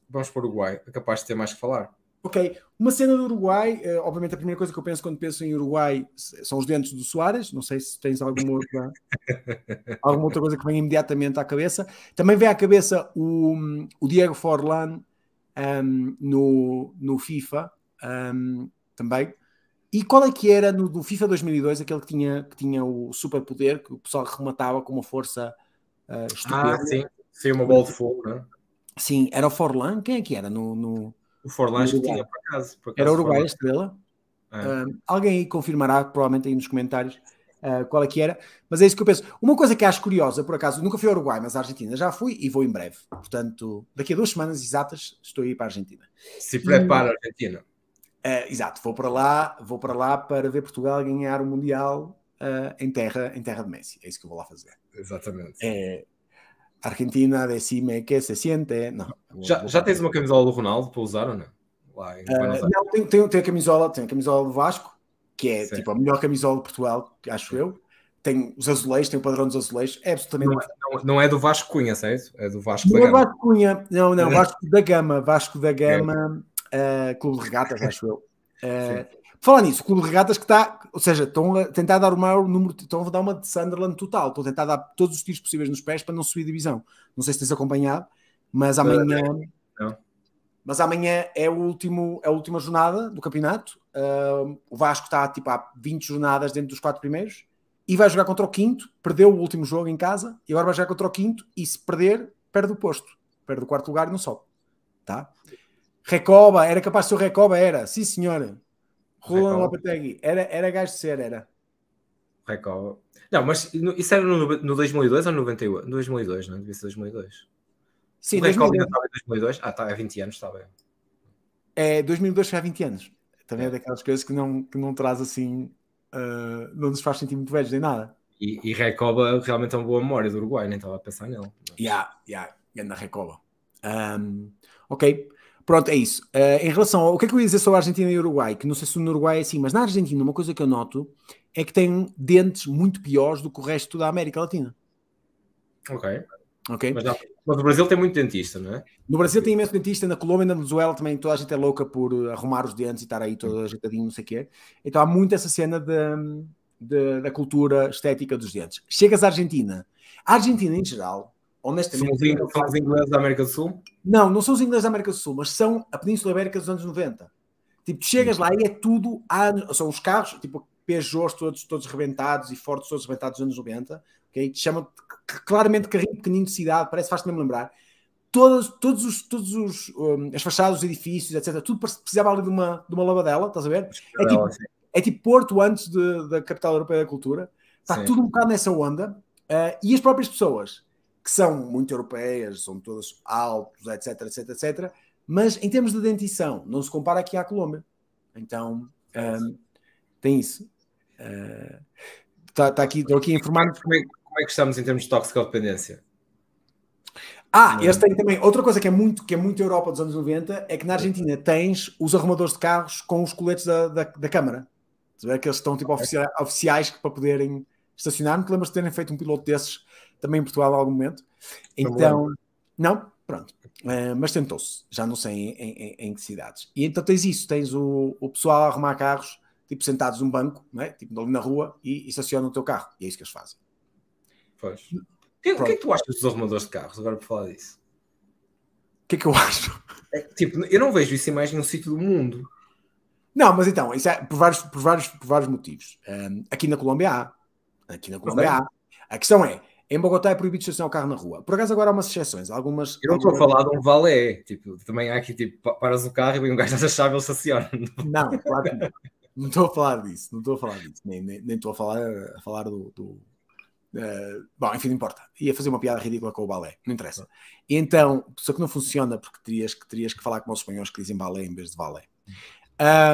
[SPEAKER 2] Vamos para o Uruguai. É capaz de ter mais que falar.
[SPEAKER 1] Ok. Uma cena do Uruguai. Uh, obviamente, a primeira coisa que eu penso quando penso em Uruguai são os dentes do Soares. Não sei se tens alguma outra, alguma outra coisa que vem imediatamente à cabeça. Também vem à cabeça o, o Diego Forlan um, no, no FIFA um, também. E qual é que era no, no, FIFA 2002 aquele que tinha, que tinha o superpoder, que o pessoal rematava com uma força uh, estupenda?
[SPEAKER 2] Ah, sim. Sim, uma bola de fogo, não é?
[SPEAKER 1] Sim, era o Forlan. Quem é que era no... no
[SPEAKER 2] o Forlan que tinha, por acaso. Por
[SPEAKER 1] acaso era o Uruguai, a estrela. É. Uh, alguém aí confirmará, provavelmente aí nos comentários, uh, qual é que era, mas é isso que eu penso. Uma coisa que acho curiosa, por acaso, nunca fui ao Uruguai, mas à Argentina já fui e vou em breve. Portanto, daqui a duas semanas exatas estou aí para a Argentina.
[SPEAKER 2] Se prepara a Argentina.
[SPEAKER 1] Uh, exato, vou para lá, vou para lá para ver Portugal ganhar o Mundial uh, em, terra, em terra de Messi. É isso que eu vou lá fazer.
[SPEAKER 2] Exatamente.
[SPEAKER 1] É, Argentina, decime que se siente. Não,
[SPEAKER 2] já, vou, já tens uma camisola do Ronaldo para usar ou não?
[SPEAKER 1] Lá em uh, não, tenho, tenho, tenho, a camisola, tenho a camisola do Vasco, que é Sim. tipo a melhor camisola de Portugal, acho eu. Tem os azulejos, tem o padrão dos azulejos, é absolutamente.
[SPEAKER 2] Não, é, não, não é do Vasco Cunha, certo? É do Vasco
[SPEAKER 1] não
[SPEAKER 2] da
[SPEAKER 1] é Gama. Vasco Cunha, não, não, Vasco da Gama, Vasco da Gama, é. uh, Clube de Regatas, acho eu. Uh, Falar nisso, o Clube de Regatas que está, ou seja, estão a tentar dar o maior número, estão a dar uma de Sunderland total, estão a tentar dar todos os tiros possíveis nos pés para não subir divisão. Não sei se tens acompanhado, mas amanhã. Não. Mas amanhã é, o último, é a última jornada do campeonato. Uh, o Vasco está tipo há 20 jornadas dentro dos quatro primeiros e vai jogar contra o quinto. Perdeu o último jogo em casa e agora vai jogar contra o quinto. E se perder, perde o posto, perde o quarto lugar e não sobe. Tá? Recoba, era capaz de ser o Recoba, era, sim senhora. Roland Lopetegui, era, era gajo de ser, era.
[SPEAKER 2] Recoba. Não, mas isso era no, no 2002 ou no 98? No 2002, não? Devia ser 2002.
[SPEAKER 1] Sim, o Recoba
[SPEAKER 2] estava em 2002? Ah, está, há 20 anos, está bem.
[SPEAKER 1] É, 2002 foi há 20 anos. Também é, é daquelas coisas que não, que não traz assim uh, não nos faz sentir muito velhos nem nada.
[SPEAKER 2] E, e Recoba realmente é uma boa memória do Uruguai, nem estava a pensar nele.
[SPEAKER 1] Ya, ya, na Recoba. Um, ok, pronto, é isso. Uh, em relação ao o que é que eu ia dizer sobre a Argentina e o Uruguai, que não sei se no Uruguai é assim, mas na Argentina uma coisa que eu noto é que tem dentes muito piores do que o resto da América Latina.
[SPEAKER 2] Ok.
[SPEAKER 1] Ok.
[SPEAKER 2] Mas, mas o Brasil tem muito dentista, não é?
[SPEAKER 1] No Brasil tem imenso dentista, na Colômbia e na Venezuela também toda a gente é louca por arrumar os dentes e estar aí todo ajeitadinho, não sei o quê. Então há muito essa cena de, de, da cultura estética dos dentes. Chegas à Argentina. A Argentina, em geral, honestamente.
[SPEAKER 2] São os, são os ingleses da América do Sul?
[SPEAKER 1] Não, não são os ingleses da América do Sul, mas são a Península Ibérica dos anos 90. Tipo, tu chegas lá e é tudo. São os carros, tipo, Peugeots todos, todos rebentados e Fords todos rebentados dos anos 90. Okay? Chama claramente carrinho pequenino de cidade, parece faz-te mesmo lembrar. Todas, todos os, todos os, um, as fachadas dos edifícios, etc. Tudo precisava ali de uma, de uma lavadela, estás a ver? É tipo, é tipo Porto antes de, da capital europeia da cultura. Está sim. tudo um bocado nessa onda. Uh, e as próprias pessoas, que são muito europeias, são todas altos, etc, etc, etc. Mas em termos de dentição, não se compara aqui à Colômbia. Então, um, tem isso. Está uh, tá aqui, estou aqui a informar
[SPEAKER 2] como é, como é que estamos em termos de toxicodependência?
[SPEAKER 1] Ah, eles têm também. Outra coisa que é muito que é muito Europa dos anos 90 é que na Argentina tens os arrumadores de carros com os coletes da, da, da Câmara. Que eles estão tipo oficiais, oficiais para poderem estacionar. Não te lembras de terem feito um piloto desses também em Portugal em algum momento? Então, não, pronto. Uh, mas tentou-se, já não sei em, em, em, que cidades. E então tens isso: tens o, o pessoal a arrumar carros, tipo sentados num banco, não é? tipo ali na rua, e, e estacionam o teu carro. E é isso que eles fazem.
[SPEAKER 2] Pois. O que, que, é que tu achas dos arrumadores de carros, agora por falar disso?
[SPEAKER 1] O que é que eu acho?
[SPEAKER 2] É, tipo, eu não vejo isso em mais nenhum sítio do mundo.
[SPEAKER 1] Não, mas então, isso é por vários, por vários, por vários motivos. Um, aqui na Colômbia há. Aqui na Colômbia há. A questão é, em Bogotá é proibido estacionar o carro na rua. Por acaso agora há umas exceções. Algumas,
[SPEAKER 2] eu não
[SPEAKER 1] estou
[SPEAKER 2] algumas... a falar de um valé. Tipo, também há aqui, tipo, paras o carro e vem um gajo da chave e ele estaciona.
[SPEAKER 1] Não, claro que não. Não estou a falar disso. Não estou a falar disso. Nem, nem, nem estou a falar, a falar do, do Uh, bom, enfim, não importa. Ia fazer uma piada ridícula com o balé, não interessa. E então, só que não funciona porque terias que, terias que falar com os espanhóis que dizem balé em vez de balé.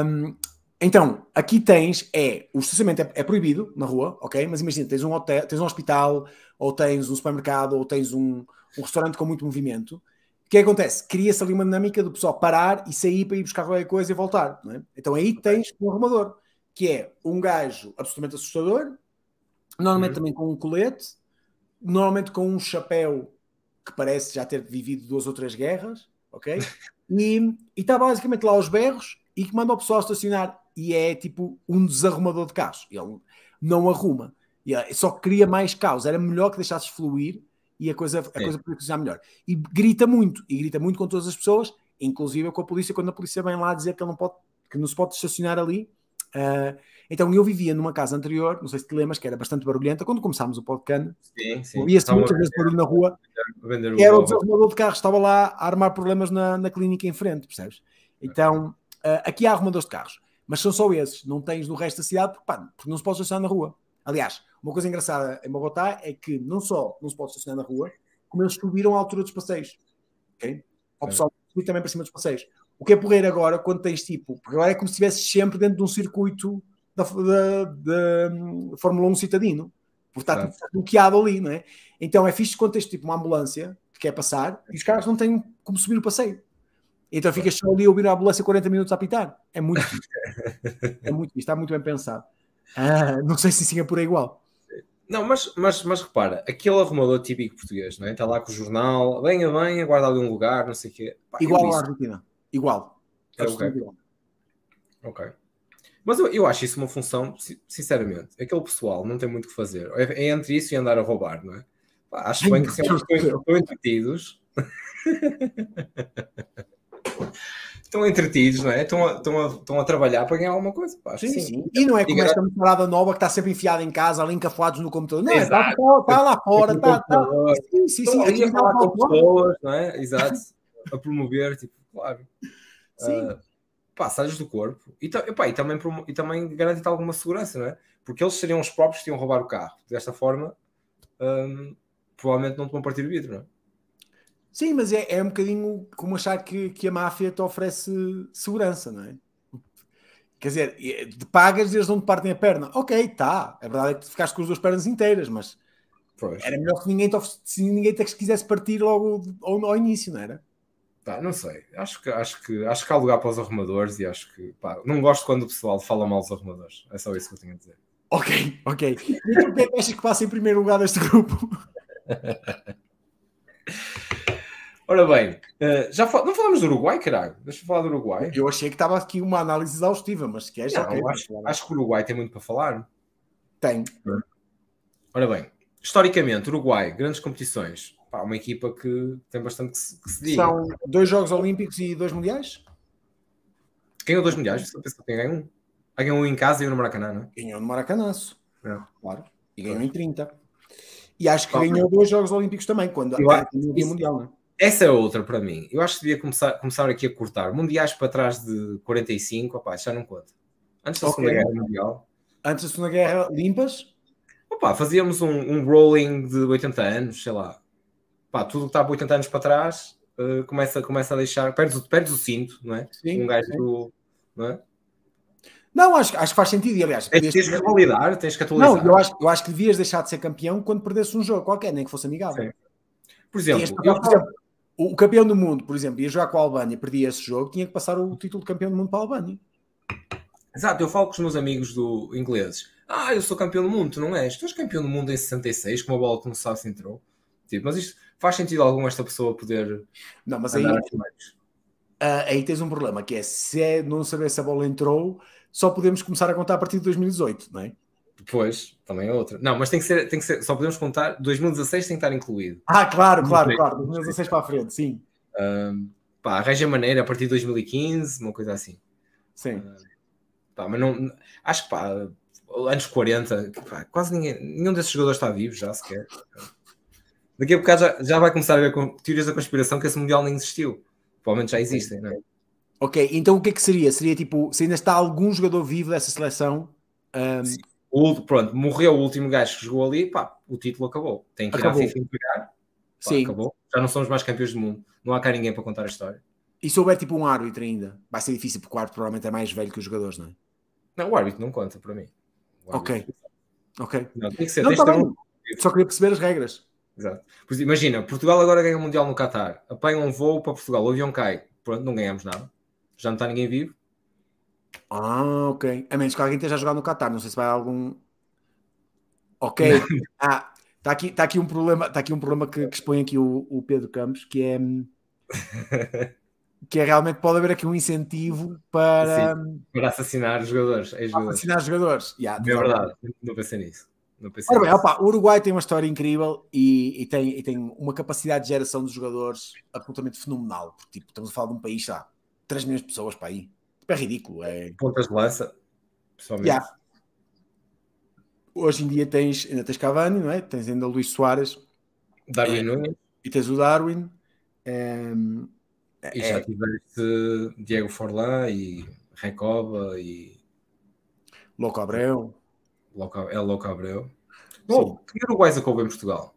[SPEAKER 1] Um, então, aqui tens, é, o estacionamento é, é, proibido na rua, ok? Mas imagina, tens um hotel, tens um hospital, ou tens um supermercado, ou tens um, um restaurante com muito movimento. O que acontece? Cria-se ali uma dinâmica do pessoal parar e sair para ir buscar qualquer coisa e voltar. É? Então aí tens um arrumador, que é um gajo absolutamente assustador, Normalmente uhum. também com um colete, normalmente com um chapéu que parece já ter vivido duas ou três guerras, ok? E está basicamente lá aos berros e que manda o pessoal estacionar e é tipo um desarrumador de carros. Ele não arruma, ele só cria mais caos. Era melhor que deixasses fluir e a coisa, a coisa podia funcionar melhor. E grita muito, e grita muito com todas as pessoas, inclusive com a polícia, quando a polícia vem lá dizer que, ele não, pode, que não se pode estacionar ali. Uh, então eu vivia numa casa anterior, não sei se te lembras, que era bastante barulhenta, quando começámos o podcast. Ouvia-se muitas vezes barulho na rua. Era o desarrumador de carros, estava lá a armar problemas na, na clínica em frente, percebes? Então, uh, aqui há arrumadores de carros, mas são só esses, não tens no resto da cidade, porque, pá, porque não se pode estacionar na rua. Aliás, uma coisa engraçada em Bogotá é que não só não se pode estacionar na rua, como eles subiram a altura dos passeios. Ok? O pessoal subir também para cima dos passeios. O que é porreiro agora, quando tens tipo, porque agora é como se estivesse sempre dentro de um circuito da, da, da hum, Fórmula 1 citadino, porque está tudo bloqueado ali, não é? Então é fixe quando tens tipo uma ambulância que quer passar e os caras não têm como subir o passeio. Então ficas só ali a ouvir a ambulância 40 minutos a apitar. É muito É muito está muito bem pensado. Ah, não sei se em Singapura é igual.
[SPEAKER 2] Não, mas, mas, mas repara, aquele arrumador típico português, não é? Está lá com o jornal, venha, venha, guarda ali um lugar, não sei o quê.
[SPEAKER 1] Pá, igual à Argentina. Igual.
[SPEAKER 2] É okay. ok. Mas eu, eu acho isso uma função, sinceramente, aquele pessoal não tem muito o que fazer. É, é, entre isso e andar a roubar, não é? Pá, acho bem que estão, estão entretidos. estão entretidos, não é? Estão a, estão, a, estão a trabalhar para ganhar alguma coisa. Pá,
[SPEAKER 1] sim, sim, sim. E não é como esta parada nova que está sempre enfiada em casa, ali encafuados no computador. Não, está, está, lá fora, está, está.
[SPEAKER 2] Sim, sim, sim. Aqui a falar com pessoas, não é? Exato. a promover, tipo, claro. Sim. Uh, passagens do corpo e, epá, e, também, e também garante alguma segurança, não é? Porque eles seriam os próprios que iam roubar o carro. Desta forma, um, provavelmente não te vão partir o vidro, não é?
[SPEAKER 1] Sim, mas é, é um bocadinho como achar que, que a máfia te oferece segurança, não é? Quer dizer, te pagas eles não te partem a perna. Ok, tá. A verdade é que ficaste com as duas pernas inteiras, mas pois. era melhor que ninguém te, se ninguém te quisesse partir logo ao, ao início, não era?
[SPEAKER 2] Pá, não sei. Acho que, acho, que, acho que há lugar para os arrumadores e acho que pá, não gosto quando o pessoal fala mal dos arrumadores. É só isso que eu tenho a dizer.
[SPEAKER 1] Ok, ok. E o que achas que passa em primeiro lugar deste grupo?
[SPEAKER 2] Ora bem, uh, já fal... não falamos do Uruguai, caralho? Deixa eu falar do Uruguai.
[SPEAKER 1] Eu achei que estava aqui uma análise exaustiva, mas se queres,
[SPEAKER 2] não, okay, acho, acho, que o Uruguai tem muito para falar.
[SPEAKER 1] Tem.
[SPEAKER 2] Ora bem, historicamente, Uruguai, grandes competições. Pá, uma equipa que tem bastante que se, que se diga.
[SPEAKER 1] São dois Jogos Olímpicos e dois Mundiais?
[SPEAKER 2] Ganhou dois Mundiais? Você pensa que tem ganho um? Ah, ganhou um em casa e um no Maracanã, não é?
[SPEAKER 1] Ganhou no Maracanãço. É. Claro. E ganhou em 30. E acho que ganhou dois Jogos Olímpicos também, quando
[SPEAKER 2] eu, acho, no Mundial, não é? Essa é outra para mim. Eu acho que devia começar, começar aqui a cortar. Mundiais para trás de 45, opa, já não conta. Antes da okay. Segunda Guerra Mundial.
[SPEAKER 1] Antes da Segunda Guerra, limpas?
[SPEAKER 2] Opa, fazíamos um, um rolling de 80 anos, sei lá. Pá, tudo que está a 80 anos para trás uh, começa, começa a deixar. Perdes, perdes o cinto, não é? Sim, um gajo do. Não é?
[SPEAKER 1] Não, acho, acho que faz sentido. E, aliás,
[SPEAKER 2] tens, tens que atualizar, tens que atualizar.
[SPEAKER 1] Não, eu acho, eu acho que devias deixar de ser campeão quando perdesse um jogo qualquer, nem que fosse amigável. Sim.
[SPEAKER 2] Por exemplo,
[SPEAKER 1] eu, por exemplo o campeão do mundo, por exemplo, ia jogar com a Albânia, perdia esse jogo, tinha que passar o título de campeão do mundo para a Albânia.
[SPEAKER 2] Exato, eu falo com os meus amigos do ingleses. Ah, eu sou campeão do mundo, tu não és? Tu és campeão do mundo em 66, com uma bola que não sabe se entrou. Tipo, mas isto faz sentido algum esta pessoa poder.
[SPEAKER 1] Não, mas aí, uh, aí tens um problema, que é se é não saber se a bola entrou, só podemos começar a contar a partir de 2018, não é?
[SPEAKER 2] Depois, também é outra. Não, mas tem que ser, tem que ser, só podemos contar, 2016 tem que estar incluído.
[SPEAKER 1] Ah, claro, claro, claro, 2016 para a frente, sim.
[SPEAKER 2] Um, pá, arranja maneira a partir de 2015, uma coisa assim.
[SPEAKER 1] Sim.
[SPEAKER 2] Uh, pá, mas não, acho que pá, anos 40, pá, quase ninguém, nenhum desses jogadores está vivo já sequer. Daqui a bocado já, já vai começar a ver teorias da conspiração que esse Mundial nem existiu. Provavelmente já existem, não é?
[SPEAKER 1] Ok, então o que é que seria? Seria tipo, se ainda está algum jogador vivo dessa seleção, um,
[SPEAKER 2] o, pronto, morreu o último gajo que jogou ali, pá, o título acabou. Tem que ir acabou. à FIFA entregar. Pá, Sim. Acabou. Já não somos mais campeões do mundo. Não há cá ninguém para contar a história.
[SPEAKER 1] E se houver tipo um árbitro ainda, vai ser difícil porque o árbitro provavelmente é mais velho que os jogadores, não é?
[SPEAKER 2] Não, o árbitro não conta para mim.
[SPEAKER 1] Ok. Ok.
[SPEAKER 2] Não, tem que ser.
[SPEAKER 1] Não, tá um... Só queria perceber as regras.
[SPEAKER 2] Exato. Pois, imagina, Portugal agora ganha o Mundial no Qatar. Apanha um voo para Portugal, o avião cai. Pronto, não ganhamos nada. Já não está ninguém vivo.
[SPEAKER 1] Ah, ok. A menos que alguém esteja a jogar no Qatar. Não sei se vai algum Ok. Ah, está aqui, tá aqui um problema, tá aqui um problema que, que expõe aqui o, o, Pedro Campos, que é que é realmente pode haver aqui um incentivo para,
[SPEAKER 2] Sim, para assassinar jogadores.
[SPEAKER 1] Para assassinar jogadores.
[SPEAKER 2] Yeah, é verdade, não pensei nisso. Não
[SPEAKER 1] Ora bem. Opa, o Uruguai tem uma história incrível e, e, tem, e tem uma capacidade de geração de jogadores absolutamente fenomenal. Porque, tipo, estamos a falar de um país, já 3 milhões de pessoas para aí. Tipo, é ridículo. É...
[SPEAKER 2] Pontas de lança,
[SPEAKER 1] pessoalmente. Yeah hoje em dia tens, ainda tens Cavani, não é? Tens ainda o Luís Soares.
[SPEAKER 2] Darwin é, Nunes.
[SPEAKER 1] E tens o Darwin.
[SPEAKER 2] É, e já é, tiveste Diego Forlán e Recoba e...
[SPEAKER 1] Louco Abreu.
[SPEAKER 2] Loco, é Louco Abreu. Oh, que Uruguais acabou em Portugal?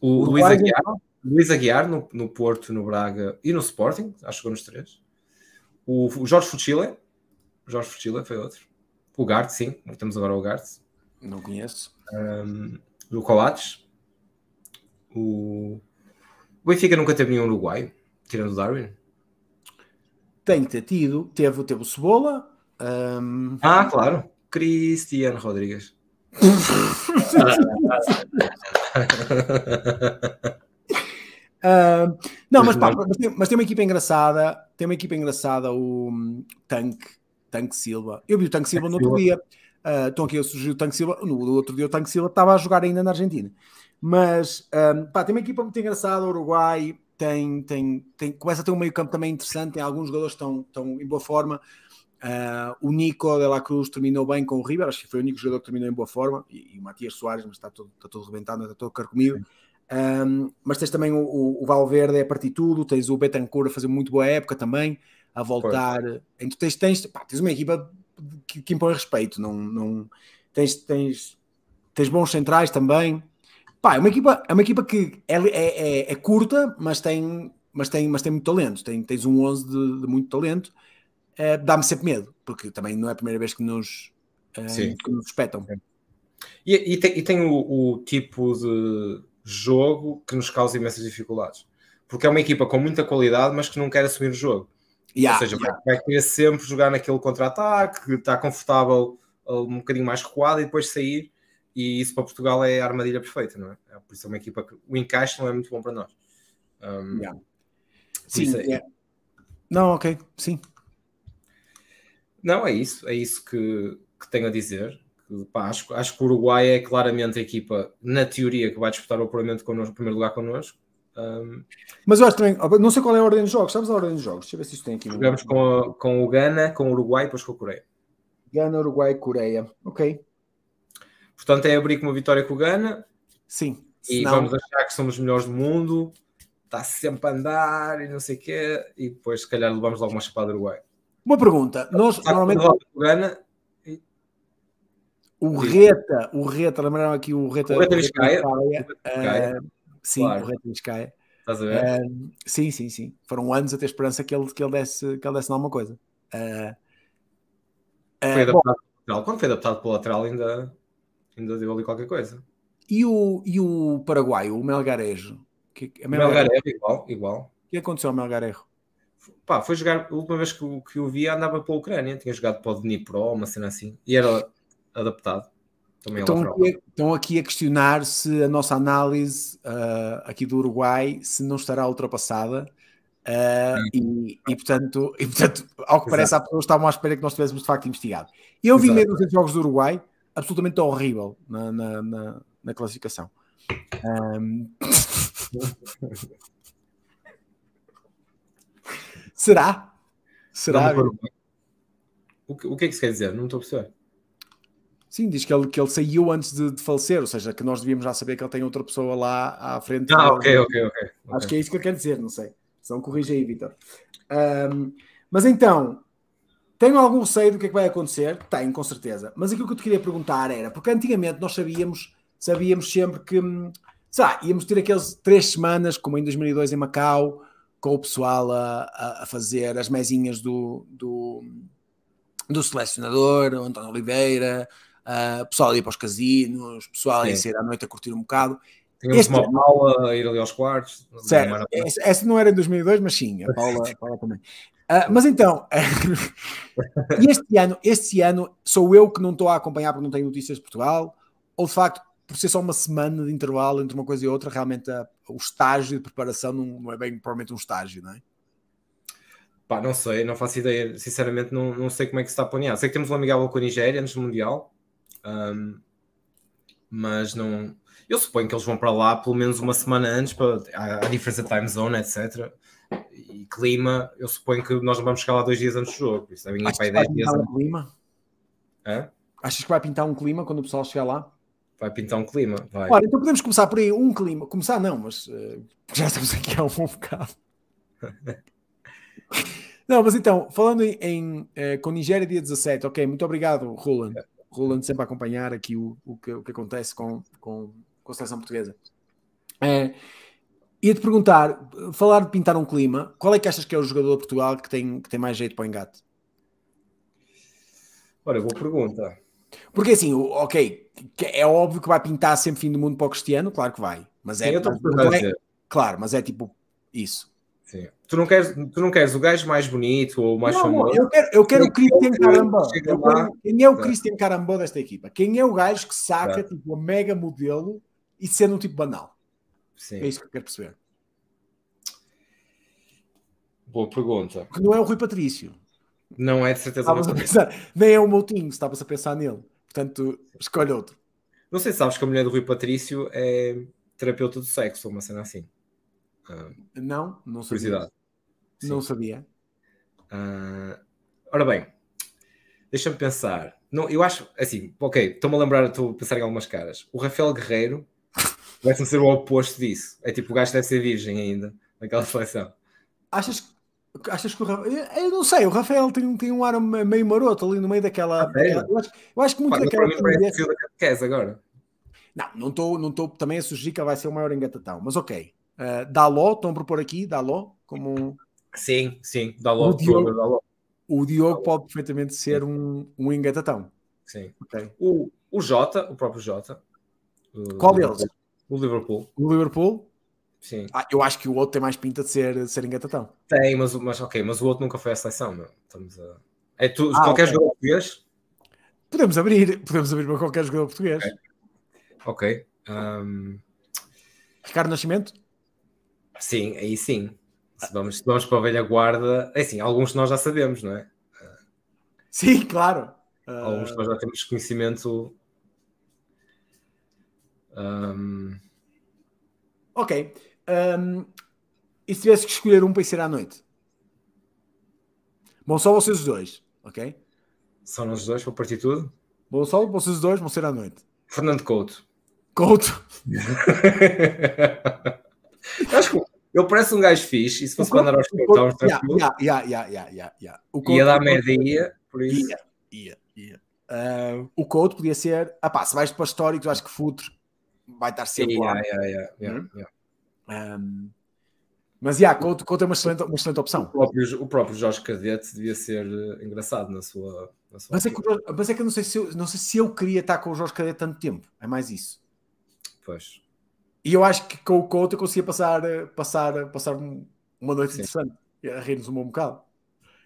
[SPEAKER 2] O, Luís Aguiar, Luís Aguiar no, no Porto, no Braga e no Sporting, acho que chegou nos três. O, o Jorge Fuchile, Jorge Fuchile foi outro. O Gart, sim. Temos agora o Gart.
[SPEAKER 1] Não conheço.
[SPEAKER 2] Um, o Coates. O... o Benfica nunca teve nenhum Uruguai, tirando o Darwin.
[SPEAKER 1] Tem que ter tido. Teve, teve o Cebola. Um...
[SPEAKER 2] Ah, claro. Cristiano Rodrigues.
[SPEAKER 1] uh, não, mas, pá, mas, tem, mas, tem, uma equipa engraçada. Tem uma equipa engraçada, o um, Tanque Tanque Silva. Eu vi o Tanque Silva no outro dia. Uh, então aqui surgiu o Tanque Silva. No, outro dia o Tanque Silva estava a jogar ainda na Argentina. Mas um, pá, tem uma equipa muito engraçada. O Uruguai tem, tem, tem, começa a ter um meio campo também interessante. Tem alguns jogadores que estão, estão em boa forma. Uh, o Nico de la Cruz terminou bem com o River, acho que foi o único jogador que terminou em boa forma. E, e o Matias Soares, mas está todo, está todo rebentado, está todo carcomido. Um, mas tens também o, o, o Valverde a partir de tudo, tens o Betancourt a fazer muito boa época também a voltar. Então tens, tens, pá, tens uma equipa que, que, impõe respeito, não, não tens, tens, tens bons centrais também. Pá, é uma equipa, é uma equipa que é, é, é, é curta, mas tem, mas, tem, mas tem muito talento. Tem, tens um 11 de, de muito talento. Uh, dá-me sempre medo, porque também não é a primeira vez que nos, uh, que nos espetam.
[SPEAKER 2] E, e, tem, e tem o, o, tipo de jogo que nos causa imensas dificuldades. Porque é uma equipa com muita qualidade, mas que não quer assumir o jogo. Yeah, Ou seja, yeah. vai, querer sempre jogar naquele contra-ataque, que está confortável um bocadinho mais recuado e depois sair. E isso para Portugal é a armadilha perfeita, não é? é por isso é uma equipa que o encaixe não é muito bom para nós. Um,
[SPEAKER 1] yeah. Sim, é... Yeah. não, ok, sim.
[SPEAKER 2] Não, é isso, é isso que, que tenho a dizer. Pá, acho, acho que o Uruguai é claramente a equipa, na teoria, que vai disputar o apuramento connosco, primeiro lugar connosco. Um,
[SPEAKER 1] Mas eu acho também, não sei qual é a ordem dos jogos, sabes a ordem dos jogos? Deixa eu ver se isto tem aqui.
[SPEAKER 2] Jogamos com, a, com o Gana, com o Uruguai e depois com a Coreia.
[SPEAKER 1] Gana, Uruguai, Coreia. Ok.
[SPEAKER 2] Portanto, é abrir com uma vitória com o Gana.
[SPEAKER 1] Sim.
[SPEAKER 2] E vamos achar que somos os melhores do mundo. Está sempre a andar e não sei o quê. E depois, se calhar, levamos logo uma chapada do Uruguai.
[SPEAKER 1] Uma pergunta. Nós, normalmente... O Reta, o Reta, lembraram aqui o Reta.
[SPEAKER 2] O Reta Vizcaia.
[SPEAKER 1] Uh, sim, claro. o Reta Vizcaia.
[SPEAKER 2] Estás a ver?
[SPEAKER 1] Uh, sim, sim, sim. Foram anos a ter esperança que ele, que ele, desse, que ele desse alguma coisa. Uh,
[SPEAKER 2] foi adaptado bom, Quando foi adaptado para o lateral, ainda, ainda deu ali qualquer coisa.
[SPEAKER 1] E o, e o Paraguai, o Melgarejo?
[SPEAKER 2] Que, Melgarejo, igual, igual.
[SPEAKER 1] O que aconteceu ao Melgarejo?
[SPEAKER 2] Pá, foi jogar, a última vez que, que o vi andava para a Ucrânia, tinha jogado para o Dnipro, uma cena assim, e era adaptado.
[SPEAKER 1] Também estão, aqui, estão aqui a questionar se a nossa análise uh, aqui do Uruguai se não estará ultrapassada Uh, e, e, portanto, e, portanto, ao que parece, há pessoas estavam à espera que nós tivéssemos de facto investigado. Eu vi mesmo os jogos do Uruguai, absolutamente horrível na, na, na, na classificação. Um... Será? Será?
[SPEAKER 2] O que, o que é que isso quer dizer? Não estou a perceber.
[SPEAKER 1] Sim, diz que ele, que ele saiu antes de, de, falecer, ou seja, que nós devíamos já saber que ele tem outra pessoa lá à frente.
[SPEAKER 2] Ah, ok, ok, ok.
[SPEAKER 1] Acho que é isso que ele quer dizer, não sei. Se não corrija aí, Vitor. Um, mas então, tenho algum receio do que é que vai acontecer? Tenho, com certeza. Mas aquilo que eu te queria perguntar era, porque antigamente nós sabíamos, sabíamos sempre que, sabe, íamos ter aqueles três semanas, como em 2002 em Macau, com o pessoal a, a, fazer as mesinhas do, do, do selecionador, o António Oliveira, uh, pessoal a ir para os casinos, pessoal Sim. a ir à noite a curtir um bocado.
[SPEAKER 2] Tínhamos uma Paula a ir ali aos quartos.
[SPEAKER 1] Certo. Essa não era em 2002, mas sim, a Paula, a Paula também. Uh, mas então, este, ano, este ano sou eu que não estou a acompanhar porque não tenho notícias de Portugal, ou de facto, por ser só uma semana de intervalo entre uma coisa e outra, realmente a, o estágio de preparação não, é bem provavelmente um estágio, não é?
[SPEAKER 2] Pá, não sei, não faço ideia. Sinceramente, não, não sei como é que se está a planear. Sei que temos um amigável com a Nigéria antes do Mundial, um, mas não eu suponho que eles vão para lá pelo menos uma semana antes, para a, a diferença de time zone, etc. E clima, eu suponho que nós não vamos chegar lá dois dias antes do jogo. Isso devem ir para aí 10 dias.
[SPEAKER 1] Um clima? Hã? Achas que vai pintar um clima quando o pessoal chegar lá?
[SPEAKER 2] Vai pintar um clima, vai.
[SPEAKER 1] Olha, então podemos começar por aí, um clima. Começar não, mas uh, já estamos aqui há um bom bocado. não, mas então, falando em, em uh, com Nigéria dia 17, ok, muito obrigado, Roland. Roland sempre a acompanhar aqui o, o, que, o que acontece com, com com a seleção portuguesa. É, Ia-te perguntar, falar de pintar um clima, qual é que achas que é o jogador de Portugal que tem, que tem mais jeito para o engate?
[SPEAKER 2] Olha, boa pergunta.
[SPEAKER 1] Porque assim, ok, é óbvio que vai pintar sempre fim do mundo para o Cristiano, claro que vai. Mas é, mas é claro, mas é tipo isso.
[SPEAKER 2] Sim. Tu não, queres, tu não queres o gajo mais bonito ou mais não, famoso?
[SPEAKER 1] Eu quero, eu quero o Cristian Caramba. Quem é o Cristian Caramba desta equipa? Quem é o gajo que saca tipo, a mega modelo e sendo um tipo banal. Sim. É isso que eu quero perceber.
[SPEAKER 2] Boa pergunta.
[SPEAKER 1] Porque não é o Rui Patrício.
[SPEAKER 2] Não é de certeza.
[SPEAKER 1] A pensar, nem é o Moutinho, estavas a pensar nele. Portanto, escolhe outro.
[SPEAKER 2] Não sei se sabes que a mulher do Rui Patrício é terapeuta do sexo, uma cena assim.
[SPEAKER 1] Uh, não, não sabia. Curiosidade. Não sabia.
[SPEAKER 2] Uh, ora bem, deixa-me pensar. Não, eu acho, assim, ok, estou-me a lembrar, estou a pensar em algumas caras. O Rafael Guerreiro Vai-se ser o oposto disso. É tipo, o gajo deve ser virgem ainda, naquela seleção.
[SPEAKER 1] Achas, achas que o Rafael. Eu não sei, o Rafael tem, tem um ar meio maroto ali no meio daquela. Ah, eu, acho, eu, acho, que muito Pá, daquela.
[SPEAKER 2] Parece agora.
[SPEAKER 1] Não, não estou não tô também a sugerir que ele vai ser o maior engatatão, mas ok. Uh, Daló, estão a propor aqui, Daló, como.
[SPEAKER 2] Sim, sim, Daló. Diogo, Daló.
[SPEAKER 1] o Diogo pode perfeitamente ser um, um engatatão.
[SPEAKER 2] Sim. Okay. O, o Jota, o próprio Jota.
[SPEAKER 1] Qual deles?
[SPEAKER 2] O Liverpool.
[SPEAKER 1] O Liverpool?
[SPEAKER 2] Sim.
[SPEAKER 1] Ah, eu acho que o outro tem mais pinta de ser, de ser engatatão.
[SPEAKER 2] Tem, mas, mas ok, mas o outro nunca foi à seleção, meu. Estamos a... É tu, ah, qualquer okay. jogador português?
[SPEAKER 1] Podemos abrir, podemos abrir para qualquer jogador português.
[SPEAKER 2] Ok. okay. Um...
[SPEAKER 1] Ricardo Nascimento?
[SPEAKER 2] Sim, aí sim. Se vamos, se vamos para a velha guarda, é assim, alguns nós já sabemos, não é?
[SPEAKER 1] Sim, claro.
[SPEAKER 2] Alguns de nós já temos conhecimento. Um...
[SPEAKER 1] Ok. Um, e se tivesse que escolher um para ir ser à noite? Bom, só vocês dois, ok?
[SPEAKER 2] Só nós dois, para partir tudo?
[SPEAKER 1] Bom, só vocês dois vão ser à noite.
[SPEAKER 2] Fernando Couto.
[SPEAKER 1] Couto.
[SPEAKER 2] Acho que ele parece um gajo fixe, e se fosse mandar aos
[SPEAKER 1] estávamos tranquilos. Yeah, yeah, yeah, yeah, yeah.
[SPEAKER 2] Ia dar média, por isso.
[SPEAKER 1] Ia, ia, ia. Uh, o Couto podia ser. Ah pá, se vais para históricos, acho que Futre vai estar sempre
[SPEAKER 2] yeah,
[SPEAKER 1] lá.
[SPEAKER 2] Yeah, yeah, yeah, hum?
[SPEAKER 1] yeah. Um, mas, já, yeah, Couto, Couto é uma excelente, uma excelente opção.
[SPEAKER 2] O próprio, o próprio Jorge Cadete devia ser eh, engraçado na sua... Na sua
[SPEAKER 1] mas, é que, mas é que eu não sei, se eu, não sei se eu queria estar com o Jorge Cadete tanto tempo. É mais isso.
[SPEAKER 2] Pois.
[SPEAKER 1] E eu acho que com o Couto eu conseguia passar, eh, passar, passar uma noite Sim. interessante. A rir-nos um bom bocado.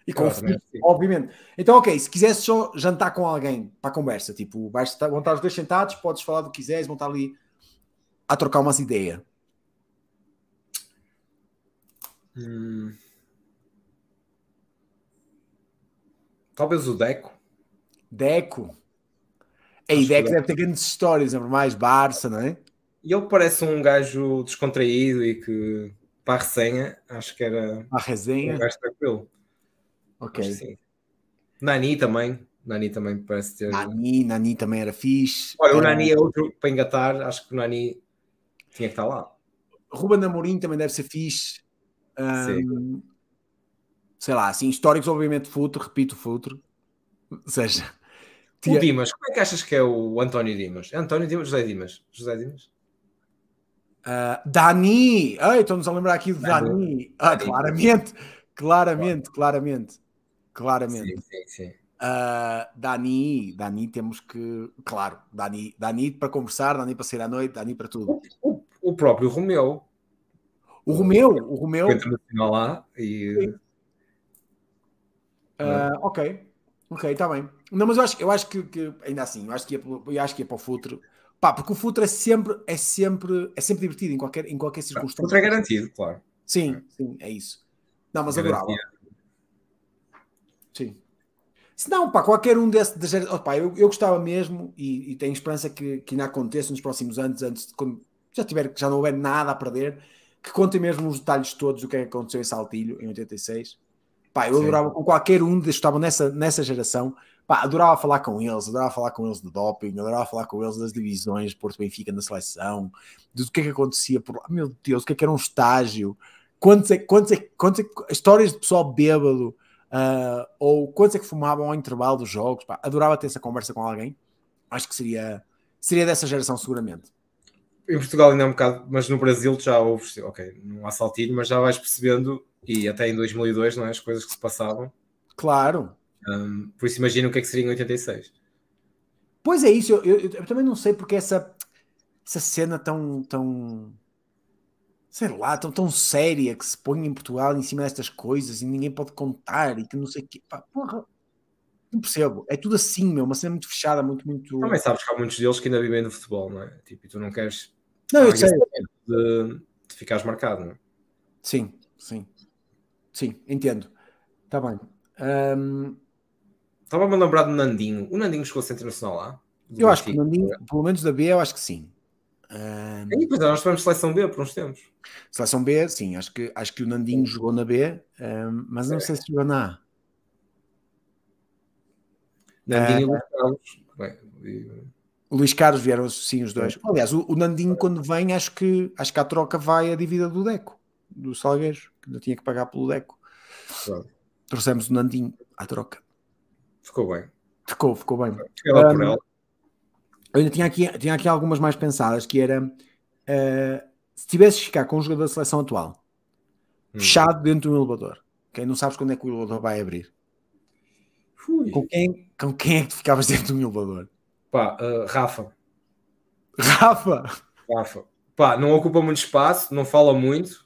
[SPEAKER 1] E com claro, o obviamente. Então, ok, se quisesse só jantar com alguém para a conversa, tipo, vais estar, vão estar os dois sentados, podes falar do que quiseres, vão estar ali a trocar umas ideias.
[SPEAKER 2] Hum. Talvez o Deco.
[SPEAKER 1] Deco. Aí, Deco deve ter grandes histórias, é mais Barça, não é?
[SPEAKER 2] E ele parece um gajo descontraído e que para a resenha, acho que era
[SPEAKER 1] a resenha.
[SPEAKER 2] um gajo tranquilo.
[SPEAKER 1] Ok.
[SPEAKER 2] Nani também. Nani também parece ter.
[SPEAKER 1] Nani, Nani também era fixe.
[SPEAKER 2] Olha, o Nani é outro para engatar, acho que o Nani tinha que estar lá.
[SPEAKER 1] Ruben Amorim também deve ser fixe. Um, sei lá, assim, históricos, obviamente, Futuro, repito, Futuro. Ou seja,
[SPEAKER 2] o Dimas, como é que achas que é o António Dimas? É António Dimas, José Dimas? José Dimas?
[SPEAKER 1] Uh, Dani! Ai, estamos a lembrar aqui de Dani. Dani. Ah, claramente, claramente, claramente, claramente.
[SPEAKER 2] Sim, sim, sim.
[SPEAKER 1] Uh, Dani, Dani, temos que, claro, Dani, Dani para conversar, Dani para sair à noite, Dani para tudo.
[SPEAKER 2] O, o, o próprio Romeu,
[SPEAKER 1] o Romeu, o Romeu.
[SPEAKER 2] internacional lá e.
[SPEAKER 1] Uh, ok, ok, está bem. Não, mas eu acho, eu acho que, que, ainda assim, eu acho que ia, eu acho que ia para o futuro. Pá, porque o futuro é sempre, é sempre, é sempre divertido em qualquer, em qualquer circunstância. O
[SPEAKER 2] futuro é garantido, claro.
[SPEAKER 1] Sim, sim, é isso. Não, mas adorava. Sim. Se não, pá, qualquer um desse. De, oh, pá, eu, eu gostava mesmo e, e tenho esperança que, que ainda aconteça nos próximos anos, antes de quando já, tiver, já não houver nada a perder que contem mesmo os detalhes todos do que é que aconteceu em Saltilho em 86. Pá, eu Sim. adorava com qualquer um que estavam nessa, nessa geração. Pá, adorava falar com eles, adorava falar com eles de doping, adorava falar com eles das divisões Porto Benfica na seleção, do que é que acontecia por lá. Meu Deus, o que é que era um estágio, quantos é, quantos é, quantos é, histórias de pessoal bêbado, uh, ou quantos é que fumavam ao intervalo dos jogos. Pá, adorava ter essa conversa com alguém. Acho que seria, seria dessa geração, seguramente
[SPEAKER 2] em Portugal ainda é um bocado, mas no Brasil já houve, ok, não há saltinho, mas já vais percebendo, e até em 2002, não é? As coisas que se passavam.
[SPEAKER 1] Claro.
[SPEAKER 2] Um, por isso imagina o que é que seria em 86.
[SPEAKER 1] Pois é isso, eu, eu, eu, também não sei porque essa, essa cena tão, tão sei lá, tão, tão séria que se põe em Portugal em cima destas coisas e ninguém pode contar e que não sei o quê. Pá, porra, não percebo. É tudo assim, meu. Uma cena muito fechada, muito, muito.
[SPEAKER 2] Também sabes que há muitos deles que ainda vivem do futebol, não é? Tipo, e tu não queres.
[SPEAKER 1] Não, eu sei.
[SPEAKER 2] De, de ficares marcado, não é?
[SPEAKER 1] Sim, sim. Sim, entendo. Está bem. Um...
[SPEAKER 2] Estava-me a lembrar do Nandinho. O Nandinho chegou a ser internacional lá?
[SPEAKER 1] Eu acho que o Nandinho, pelo menos da B, eu acho que sim.
[SPEAKER 2] Um... E, pois é, nós tivemos seleção B por uns tempos.
[SPEAKER 1] Seleção B, sim. Acho que, acho que o Nandinho jogou na B, um, mas não é. sei se jogou na A.
[SPEAKER 2] Nandinho uh,
[SPEAKER 1] e o Luís Carlos vieram sim os dois. Aliás, o, o, Nandinho quando vem, acho que acho que a troca vai a dívida do Deco, do Salgueiros, que ainda tinha que pagar pelo Deco. Claro. Trouxemos o Nandinho à troca.
[SPEAKER 2] Ficou bem.
[SPEAKER 1] Ficou, ficou bem. Um, eu ainda tinha aqui, tinha aqui algumas mais pensadas, que era uh, se tivesses que ficar com o jogador da seleção atual, hum. fechado dentro do elevador, quem não sabes quando é que o elevador vai abrir Com quem, com quem é que ficavas dentro do elevador?
[SPEAKER 2] Pá, uh, Rafa.
[SPEAKER 1] Rafa!
[SPEAKER 2] Rafa. Pá, não ocupa muito espaço, não fala muito.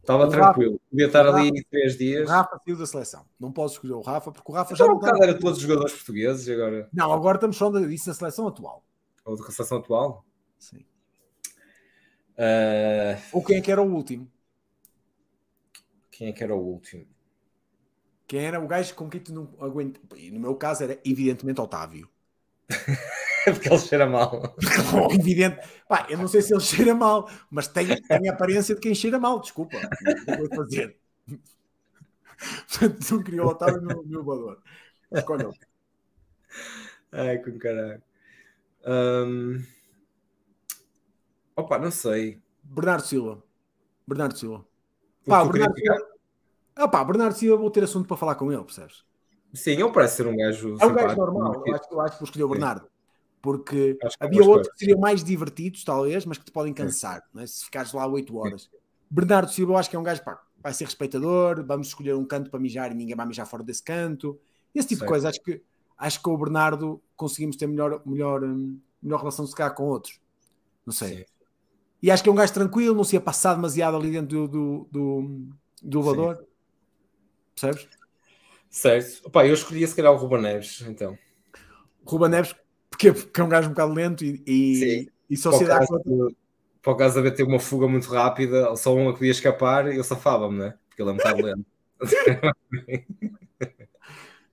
[SPEAKER 2] Estava o tranquilo. Rafa, Podia estar ali Rafa, três dias.
[SPEAKER 1] Rafa saiu da seleção. Não posso escolher o Rafa, porque o Rafa
[SPEAKER 2] já. Então, não era todos os jogadores portugueses agora.
[SPEAKER 1] Não, agora estamos falando disso da seleção atual.
[SPEAKER 2] Ou da seleção atual?
[SPEAKER 1] Sim. Uh... Ou quem é que era o último?
[SPEAKER 2] Quem é que era o último?
[SPEAKER 1] Quem era o gajo com quem tu não aguenta? No meu caso era evidentemente Otávio.
[SPEAKER 2] Porque ele cheira mal.
[SPEAKER 1] Evidente. Pá, eu não sei se ele cheira mal, mas tem, tem a aparência de quem cheira mal, desculpa. Não vou fazer. Portanto, não queria o Otávio no, no elevador. Escolha
[SPEAKER 2] Ai, com caralho. Um... Opa, não sei.
[SPEAKER 1] Bernardo Silva. Bernardo Silva. Pá, Bernardo Silva. Ah, pá, Bernardo Silva, vou ter assunto para falar com ele, percebes?
[SPEAKER 2] Sim, ele parece ser um gajo.
[SPEAKER 1] É um gajo normal. Eu acho, eu acho que vou escolher o Bernardo. Porque havia outros que seriam mais divertidos, talvez, mas que te podem cansar, é? se ficares lá 8 horas. Bernardo Silva, eu acho que é um gajo, pá, vai ser respeitador, vamos escolher um canto para mijar e ninguém vai mijar fora desse canto. Esse tipo certo. de coisa. Acho que, acho que com o Bernardo conseguimos ter melhor, melhor, hum, melhor relação se calhar com outros. Não sei. Sim. E acho que é um gajo tranquilo, não se ia passar demasiado ali dentro do, do, do, do elevador. Percebes?
[SPEAKER 2] Certo. Opa, eu escolhi se calhar o Ruba Neves, então.
[SPEAKER 1] Ruba Neves, porque, porque é um gajo um bocado lento e, e, e só se dá conta.
[SPEAKER 2] Para o caso de ter uma fuga muito rápida, só uma que podia escapar, eu safava-me, né? Porque ele é um bocado lento.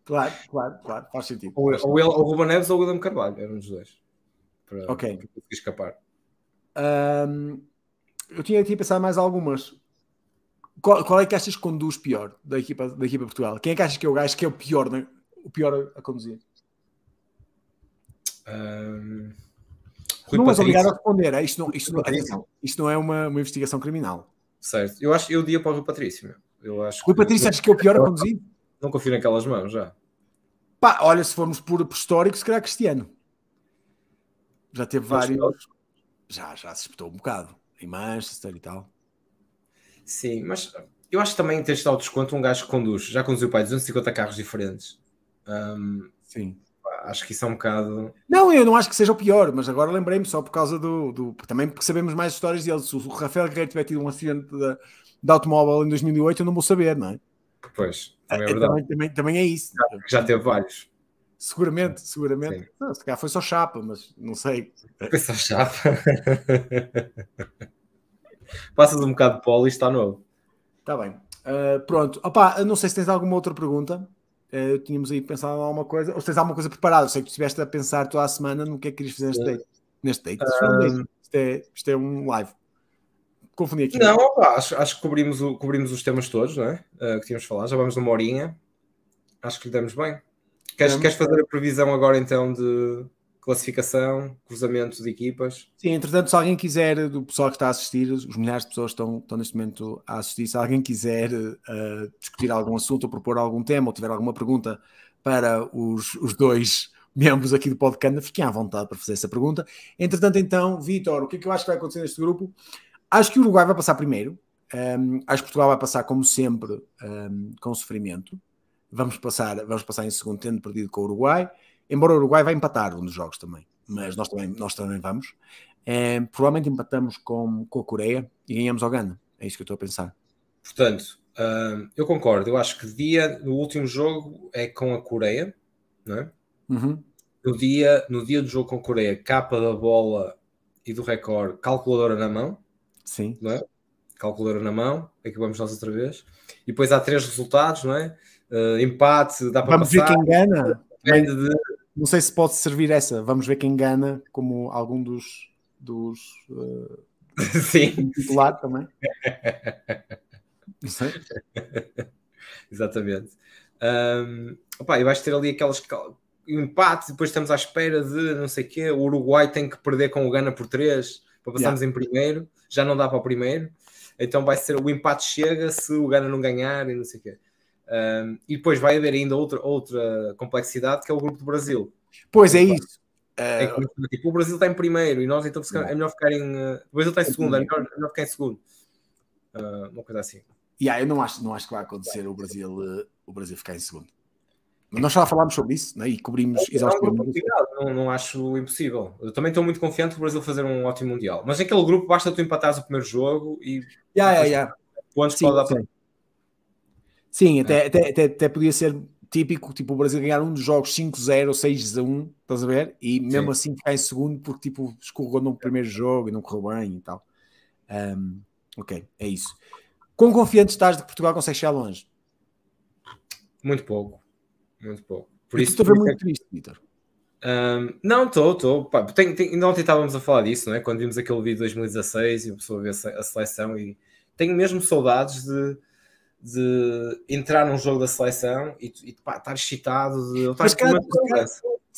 [SPEAKER 1] claro, claro, claro, faz sentido.
[SPEAKER 2] Ou, ou, ele, ou o Ruba Neves ou o William Carvalho, eram os dois. Para, ok. Para escapar.
[SPEAKER 1] Um, eu tinha aqui pensar mais algumas. Qual, qual, é que achas que conduz pior da equipa, da equipa Portugal? Quem é que achas que é o gajo que é o pior, né? o pior a, conduzir?
[SPEAKER 2] Um...
[SPEAKER 1] não és obrigado a responder, é? isto, não, isto, não, atenção, isto não é uma, uma investigação criminal.
[SPEAKER 2] Certo, eu acho eu dia para o Rui Patrício. Eu acho
[SPEAKER 1] Rui Patrício, achas que é o pior a conduzir?
[SPEAKER 2] Não confio naquelas mãos já.
[SPEAKER 1] Pá, olha, se formos por, por histórico, se calhar Cristiano. Já teve vários. Já, já se disputou um bocado em Manchester e tal.
[SPEAKER 2] Sim, mas eu acho que também tens de dar o desconto um gajo que conduz, já conduziu pai 250 carros diferentes. Um,
[SPEAKER 1] Sim.
[SPEAKER 2] Acho que isso é um bocado.
[SPEAKER 1] Não, eu não acho que seja o pior, mas agora lembrei-me só por causa do, do. Também porque sabemos mais histórias dele. Se o Rafael Guerreiro tiver tido um acidente de, de automóvel em 2008, eu não vou saber, não é?
[SPEAKER 2] Pois, também é, é verdade.
[SPEAKER 1] Também, também, também é isso.
[SPEAKER 2] Já, já teve vários.
[SPEAKER 1] Seguramente, seguramente. Não, se calhar foi só chapa, mas não sei.
[SPEAKER 2] Foi só chapa. Passas um bocado de polo e está novo.
[SPEAKER 1] Está bem. Uh, pronto. Opa, não sei se tens alguma outra pergunta. Uh, tínhamos aí pensado em alguma coisa. Ou se tens alguma coisa preparada. Eu sei que tu estiveste a pensar toda a semana no que é que querias fazer neste date. Neste date. Uh... Isto, é, isto é um live. Confundi aqui.
[SPEAKER 2] Não, opa, acho, acho que cobrimos, o, cobrimos os temas todos, não é? Uh, que tínhamos falado. Já vamos numa horinha. Acho que lhe damos bem. Queres, queres fazer a previsão agora então de, classificação, cruzamento de equipas.
[SPEAKER 1] Sim, entretanto, se alguém quiser, do pessoal que está a assistir, os milhares de pessoas estão, estão neste momento a assistir, se alguém quiser uh, discutir algum assunto ou propor algum tema ou tiver alguma pergunta para os, os dois membros aqui do podcast, fiquem à vontade para fazer essa pergunta. Entretanto, então, Vitor, o que é que eu acho que vai acontecer neste grupo? Acho que o Uruguai vai passar primeiro. Um, ehm, acho que Portugal vai passar, como sempre, um, ehm, com sofrimento. Vamos passar, vamos passar em segundo, tendo perdido com o Uruguai. Embora o Uruguai vai empatar um dos jogos também, mas nós também, nós também vamos. É, provavelmente empatamos com, com a Coreia e ganhamos ao Gana. É isso que eu estou a pensar.
[SPEAKER 2] Portanto, uh, eu concordo. Eu acho que dia, no último jogo é com a Coreia, não é?
[SPEAKER 1] Uhum.
[SPEAKER 2] No, dia, no dia do jogo com a Coreia, capa da bola e do recorde, calculadora na mão.
[SPEAKER 1] Sim.
[SPEAKER 2] Não é? Calculadora na mão, aqui vamos nós outra vez. E depois há três resultados, não é? Uh, empate, dá para
[SPEAKER 1] vamos
[SPEAKER 2] passar.
[SPEAKER 1] Vamos ver quem gana. Depende de não sei se pode servir essa. Vamos ver quem gana como algum dos, dos uh,
[SPEAKER 2] Sim.
[SPEAKER 1] titular também. Não sei.
[SPEAKER 2] Exatamente. Um, opa, e vais ter ali aquelas empates, depois estamos à espera de não sei o quê. O Uruguai tem que perder com o Gana por 3 para passarmos yeah. em primeiro, já não dá para o primeiro. Então vai ser o empate chega se o Gana não ganhar e não sei o quê. Um, e depois vai haver ainda outra, outra complexidade que é o grupo do Brasil.
[SPEAKER 1] Pois é isso.
[SPEAKER 2] É que, tipo, o Brasil está em primeiro e nós então é melhor ficar em. Uh, o Brasil está em segundo, é melhor, é melhor ficar em segundo. Uh, uma coisa assim.
[SPEAKER 1] Yeah, eu não acho, não acho que vai acontecer o Brasil, o Brasil ficar em segundo. Nós já falámos sobre isso né? e cobrimos
[SPEAKER 2] é exaustivamente. Não, não acho impossível. Eu também estou muito confiante o Brasil fazer um ótimo Mundial. Mas aquele grupo basta tu empatares o primeiro jogo e.
[SPEAKER 1] Yeah, yeah, yeah.
[SPEAKER 2] Pontos sim, pode dar sim.
[SPEAKER 1] Sim até, é. até, até, até podia ser típico, tipo o Brasil ganhar um dos jogos 5-0 ou 6-1, estás a ver? E mesmo sim. assim ficar em segundo porque tipo escorregou no primeiro jogo e não correu bem e tal. Um, ok, é isso. Quão confiante estás de que Portugal consegue chegar longe?
[SPEAKER 2] Muito pouco. Muito pouco.
[SPEAKER 1] Por isso estou a ver muito é... triste, Vitor.
[SPEAKER 2] Um, não, estou, estou. Ainda ontem estávamos a falar disso, não é? Quando vimos aquele vídeo de 2016 e a pessoa vê a seleção e tenho mesmo saudades de, de entrar num jogo da seleção e, e pá, estar excitado de estar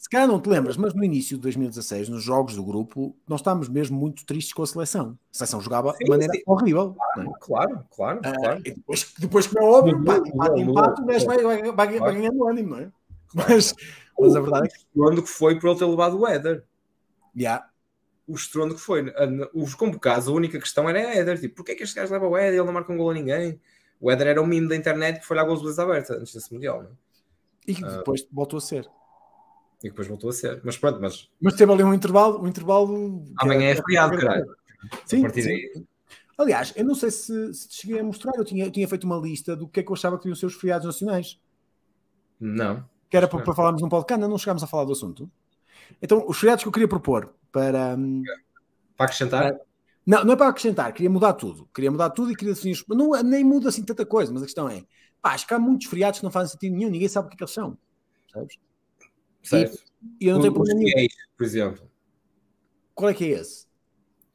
[SPEAKER 1] se calhar não te lembras, mas no início de 2016, nos jogos do grupo, nós estávamos mesmo muito tristes com a seleção. A seleção jogava sim, de maneira sim. horrível.
[SPEAKER 2] Claro, é? claro, claro. Ah,
[SPEAKER 1] depois, depois, como é óbvio, pá, empate, empate, o gajo vai, vai, vai, ganhando ânimo, não é? Mas, mas a verdade é que.
[SPEAKER 2] O estrondo que foi por ele ter levado o Éder.
[SPEAKER 1] Yeah.
[SPEAKER 2] O estrondo que foi. Os convocados, a única questão era Éder. Tipo, porquê é que este gajo leva o Éder ele não marca um gol a ninguém? O Éder era um mimo da internet que foi lá gols de aberta antes desse Mundial, não é?
[SPEAKER 1] E que ah. depois voltou a ser
[SPEAKER 2] e depois voltou a ser. Mas pronto, mas.
[SPEAKER 1] Mas teve ali um intervalo, um intervalo.
[SPEAKER 2] Amanhã é, feriado, caralho.
[SPEAKER 1] Sim, a sim. Aliás, eu não sei se, se te cheguei a mostrar, eu tinha, eu tinha feito uma lista do que é que eu achava que deviam ser os feriados nacionais.
[SPEAKER 2] Não.
[SPEAKER 1] Que era para, para falarmos num podcast, não, não chegámos a falar do assunto. Então, os feriados que eu queria propor para. Hum,
[SPEAKER 2] para acrescentar? Para,
[SPEAKER 1] não, não é para acrescentar, queria mudar tudo. Queria mudar tudo e queria definir. Não, nem muda assim tanta coisa, mas a questão é: pá, acho que há muitos feriados que não fazem sentido nenhum, ninguém sabe o que, é que eles são. Sabes?
[SPEAKER 2] Certo.
[SPEAKER 1] E, e eu não tenho problema nenhum.
[SPEAKER 2] Por exemplo.
[SPEAKER 1] Qual é que é esse?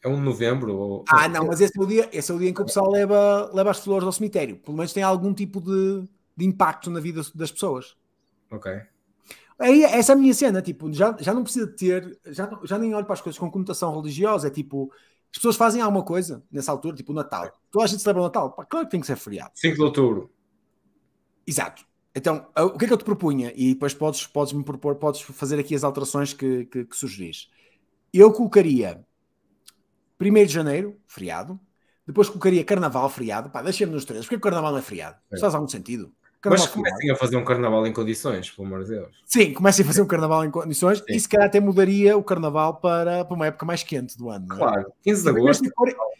[SPEAKER 2] É um de novembro? Ou...
[SPEAKER 1] Ah, não, mas esse é, o dia, esse é o dia em que o pessoal leva, leva as flores ao cemitério. Pelo menos tem algum tipo de, de impacto na vida das pessoas.
[SPEAKER 2] Ok.
[SPEAKER 1] Aí, essa é a minha cena, tipo, já, já não precisa ter, já, já nem olho para as coisas com conotação religiosa, é tipo, as pessoas fazem alguma coisa nessa altura, tipo o Natal. Toda a gente celebra o Natal, Pá, claro que tem que ser feriado.
[SPEAKER 2] 5 de outubro.
[SPEAKER 1] Exato. Então, o que é que eu te propunha? E depois podes, podes me propor, podes fazer aqui as alterações que, que, que sugeris. Eu colocaria 1 de janeiro, feriado. Depois colocaria carnaval, feriado. Pá, deixa-me nos três. Porque o carnaval não é feriado? É. Faz algum sentido.
[SPEAKER 2] Carnaval Mas comecem a fazer um carnaval em condições, pelo amor de Deus.
[SPEAKER 1] Sim, comecem a fazer um carnaval em condições Sim. e se calhar até mudaria o carnaval para, para uma época mais quente do ano.
[SPEAKER 2] É? Claro, é? 15 de agosto.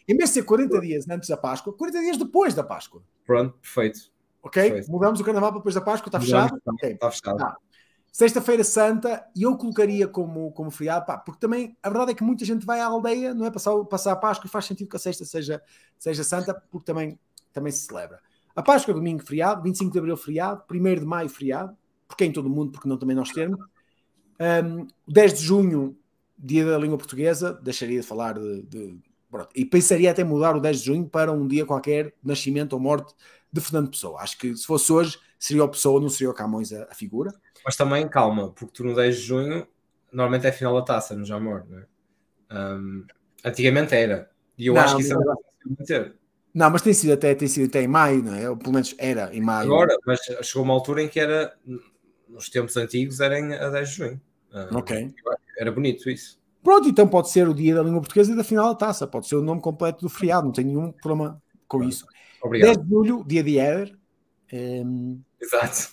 [SPEAKER 1] Em vez de ser 40 dias antes da Páscoa, 40 dias depois da Páscoa.
[SPEAKER 2] Pronto, perfeito.
[SPEAKER 1] Ok? Perfeito. Mudamos o carnaval para depois da Páscoa, está fechado?
[SPEAKER 2] Está, okay. está fechado. Tá.
[SPEAKER 1] Sexta-feira Santa, e eu colocaria como, como feriado, pá, porque também a verdade é que muita gente vai à aldeia, não é? Passar, passar a Páscoa e faz sentido que a sexta seja, seja Santa, porque também, também se celebra. A Páscoa é domingo feriado, 25 de Abril feriado, 1 de Maio feriado, porque é em todo o mundo, porque não também nós termos. Um, 10 de Junho, dia da língua portuguesa, deixaria de falar de, de e pensaria até mudar o 10 de Junho para um dia qualquer, nascimento ou morte de Fernando Pessoa. Acho que se fosse hoje, seria o Pessoa, não seria o Camões a, a, figura.
[SPEAKER 2] Mas também, calma, porque tu no 10 de junho, normalmente é final da taça no Jamor, não é? Um, antigamente era. E eu não, acho que isso não,
[SPEAKER 1] é não, mas tem sido até, tem sido até em maio, não é? Ou pelo menos era em maio.
[SPEAKER 2] Agora, mas chegou uma altura em que era, nos tempos antigos, era em, a 10 de junho.
[SPEAKER 1] Um, ok.
[SPEAKER 2] Era bonito isso.
[SPEAKER 1] Pronto, então pode ser o dia da língua portuguesa e da final da taça, pode ser o nome completo do feriado, não tem nenhum problema com isso.
[SPEAKER 2] Obrigado.
[SPEAKER 1] 10 de julho, dia de Éder. Um,
[SPEAKER 2] Exato.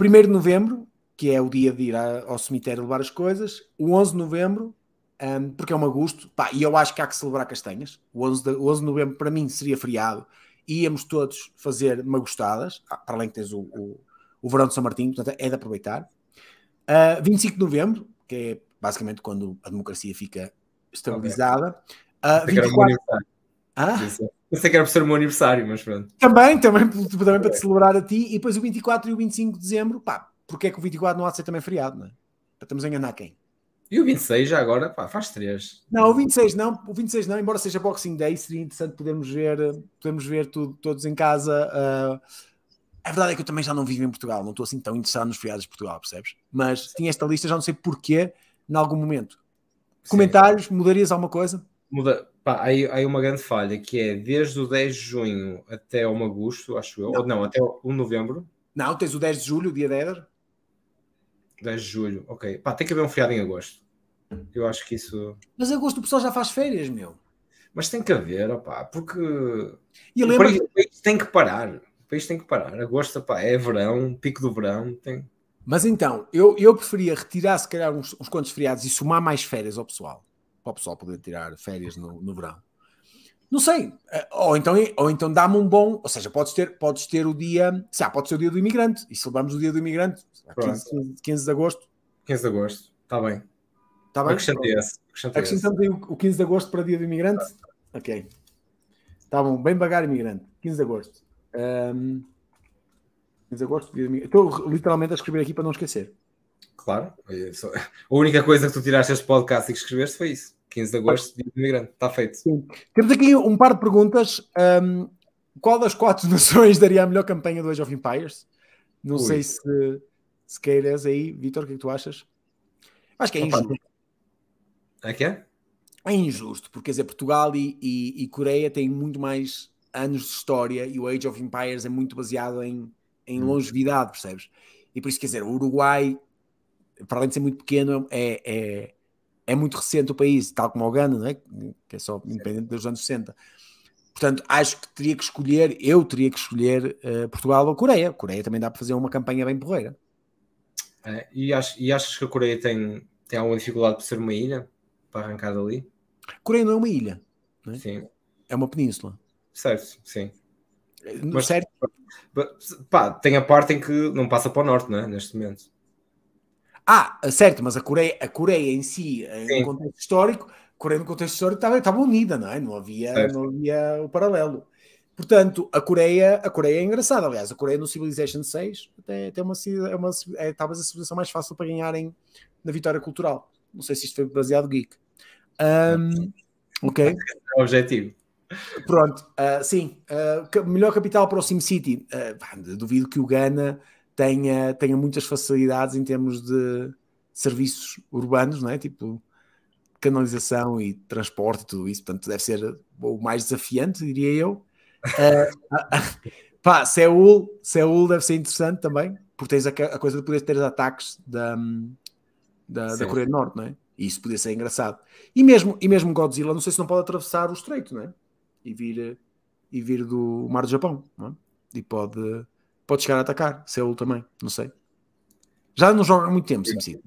[SPEAKER 1] 1 de novembro, que é o dia de ir ao cemitério levar as coisas. O 11 de novembro, um, porque é um agosto. Pá, e eu acho que há que celebrar castanhas. O 11 de, o 11 de novembro, para mim, seria feriado. Íamos todos fazer magostadas, ah, para além que tens o, o, o verão de São Martinho, portanto é de aproveitar. Uh, ah, 25 de novembro, que é basicamente quando a democracia fica estabilizada. Uh, 24...
[SPEAKER 2] Ah? Não sei que era por ser o meu aniversário, mas pronto.
[SPEAKER 1] Também, também, também para te celebrar a ti. E depois o 24 e o 25 de dezembro, pá, porque é que o 24 não há de ser também feriado, não é? Estamos a enganar quem?
[SPEAKER 2] E o 26 já agora, pá, faz três.
[SPEAKER 1] Não, o 26 não, o 26 não, embora seja Boxing Day, seria interessante podermos ver, podemos ver tudo, todos em casa. Uh, a verdade é que eu também já não vivo em Portugal, não estou assim tão interessado nos feriados de Portugal, percebes? Mas tinha esta lista, já não sei porquê, em algum momento. Comentários, mudarias alguma coisa?
[SPEAKER 2] Muda, Pá, aí, aí uma grande falha que é desde o 10 de junho até o agosto, acho eu, não. ou não, até o 1 de novembro.
[SPEAKER 1] Não, tens o 10 de julho, dia 10.
[SPEAKER 2] 10 de julho, ok. Pá, tem que haver um feriado em agosto. Eu acho que isso.
[SPEAKER 1] Mas agosto o pessoal já faz férias, meu.
[SPEAKER 2] Mas tem que haver, opá, porque
[SPEAKER 1] e lembra...
[SPEAKER 2] o país tem que parar. O país tem que parar. Agosto opá, é verão, pico do verão. Tem...
[SPEAKER 1] Mas então, eu, eu preferia retirar se calhar uns, uns quantos feriados e somar mais férias ao pessoal. Para o pessoal poder tirar férias no, no verão. Não sei. Eh, ou então, ou então dá-me um bom. Ou seja, podes ter, podes ter o dia. Se pode ser o dia do imigrante. E celebramos o dia do imigrante. 15, 15 de agosto.
[SPEAKER 2] 15 de agosto. Está bem.
[SPEAKER 1] Está bem?
[SPEAKER 2] Acrescentei esse.
[SPEAKER 1] Acrescentamos aí o 15 de agosto para dia do imigrante? Ok. Está bom. Bem bagar imigrante. 15 de agosto. Um, 15 de agosto, dia do imigrante. Estou literalmente a escrever aqui para não esquecer.
[SPEAKER 2] Claro. A única coisa que tu tiraste este podcast e que escreveste foi isso. 15 de agosto, dia do imigrante. Está feito. Sim.
[SPEAKER 1] Temos aqui um par de perguntas. Um, qual das quatro nações daria a melhor campanha do Age of Empires? Não Ui. sei se, se queiras aí, Vitor, o que é que tu achas? Acho que é injusto.
[SPEAKER 2] É que é?
[SPEAKER 1] É injusto, porque quer dizer, Portugal e, e, e, Coreia têm muito mais anos de história e o Age of Empires é muito baseado em, em hum. longevidade, percebes? E por isso, quer dizer, o Uruguai, para além de ser muito pequeno, é, é, é muito recente o país, tal como o Ghana, não é? que é só independente dos anos 60. Portanto, acho que teria que escolher, eu teria que escolher uh, Portugal ou Coreia. A Coreia também dá para fazer uma campanha bem porreira.
[SPEAKER 2] É, e, ach, e achas que a Coreia tem, tem alguma dificuldade por ser uma ilha? Para arrancar dali?
[SPEAKER 1] Coreia não é uma ilha. É?
[SPEAKER 2] Sim.
[SPEAKER 1] É uma península.
[SPEAKER 2] Certo, sim.
[SPEAKER 1] Mas, certo.
[SPEAKER 2] Pá, tem a parte em que não passa para o norte, não é? Neste momento.
[SPEAKER 1] Ah, certo, mas a Coreia, a Coreia em si, Sim. no contexto histórico, a Coreia no contexto histórico estava, estava unida, não é? Não havia, não havia o paralelo. Portanto, a Coreia, a Coreia é engraçada. Aliás, a Coreia no Civilization 6 até tem uma, é uma é talvez a civilização mais fácil para ganharem na vitória cultural. Não sei se isto foi baseado geek. Um, ok. É
[SPEAKER 2] o objetivo.
[SPEAKER 1] Pronto, uh, sim. Uh, melhor capital para o SimCity. Uh, duvido que o Ghana tenha, tenha muitas facilidades em termos de serviços urbanos, não é? Tipo canalização e transporte e tudo isso. Portanto, deve ser o mais desafiante, diria eu. Uh, pá, Seul, Seul deve ser interessante também, porque tens a, a coisa de poder ter ataques da, da, da, Coreia do Norte, não é? E isso podia ser engraçado. E mesmo, e mesmo Godzilla, não sei se não pode atravessar o estreito, não é? E vir, e vir do mar do Japão, não é? E pode, pode chegar a atacar. Seul também, não sei. Já não joga há muito tempo, SimCity.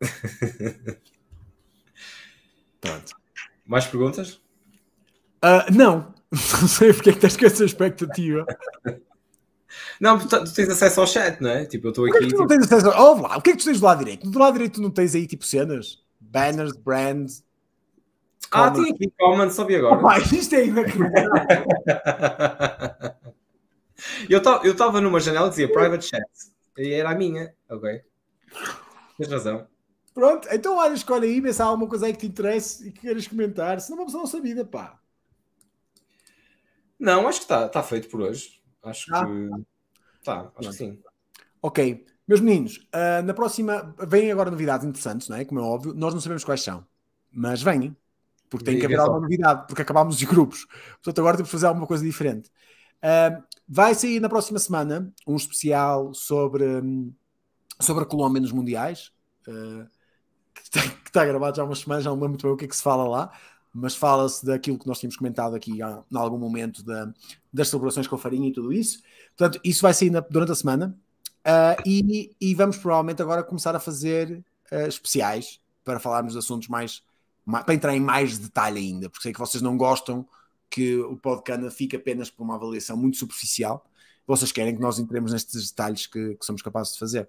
[SPEAKER 2] Pronto. Mais perguntas?
[SPEAKER 1] Uh, não. Não sei porque é que estás com essa expectativa.
[SPEAKER 2] Não, tu, tu, tens acesso ao chat, não é? Tipo, eu estou aqui.
[SPEAKER 1] Que tipo... não tens acesso ao... lá, o que é que tu tens do lado direito? Do lado direito tu não tens aí tipo cenas? Banners, brands.
[SPEAKER 2] Ah, tem aqui comment, soube agora.
[SPEAKER 1] Oh, isto é inacreditável.
[SPEAKER 2] eu estava numa janela que dizia private chat. E era a minha, ok? Tens razão.
[SPEAKER 1] Pronto, então olha, escolhe aí, vê se há alguma coisa aí que te interesse e que queiras comentar. Senão vamos à nossa vida, pá.
[SPEAKER 2] Não, acho que está tá feito por hoje. Acho ah. que. Tá, acho que sim.
[SPEAKER 1] Ok. Meus meninos, uh, na próxima vêm agora novidades interessantes, não é? Como é óbvio. Nós não sabemos quais são, mas vêm. Porque tem que haver alguma novidade, porque acabámos os grupos. Portanto, agora temos que fazer alguma coisa diferente. Uh, vai sair na próxima semana um especial sobre, um, sobre a Colômbia nos Mundiais. Uh, que, está, que está gravado já há umas semanas, já não lembro muito bem o que é que se fala lá mas fala-se daquilo que nós tínhamos comentado aqui em algum momento da, das celebrações com farinha e tudo isso. Portanto, isso vai sair na, durante a semana uh, e, e, vamos provavelmente agora começar a fazer uh, especiais para falarmos de assuntos mais, mais, para entrar em mais detalhe ainda, porque sei que vocês não gostam que o podcast fique apenas por uma avaliação muito superficial. Vocês querem que nós entremos nestes detalhes que, que somos capazes de fazer.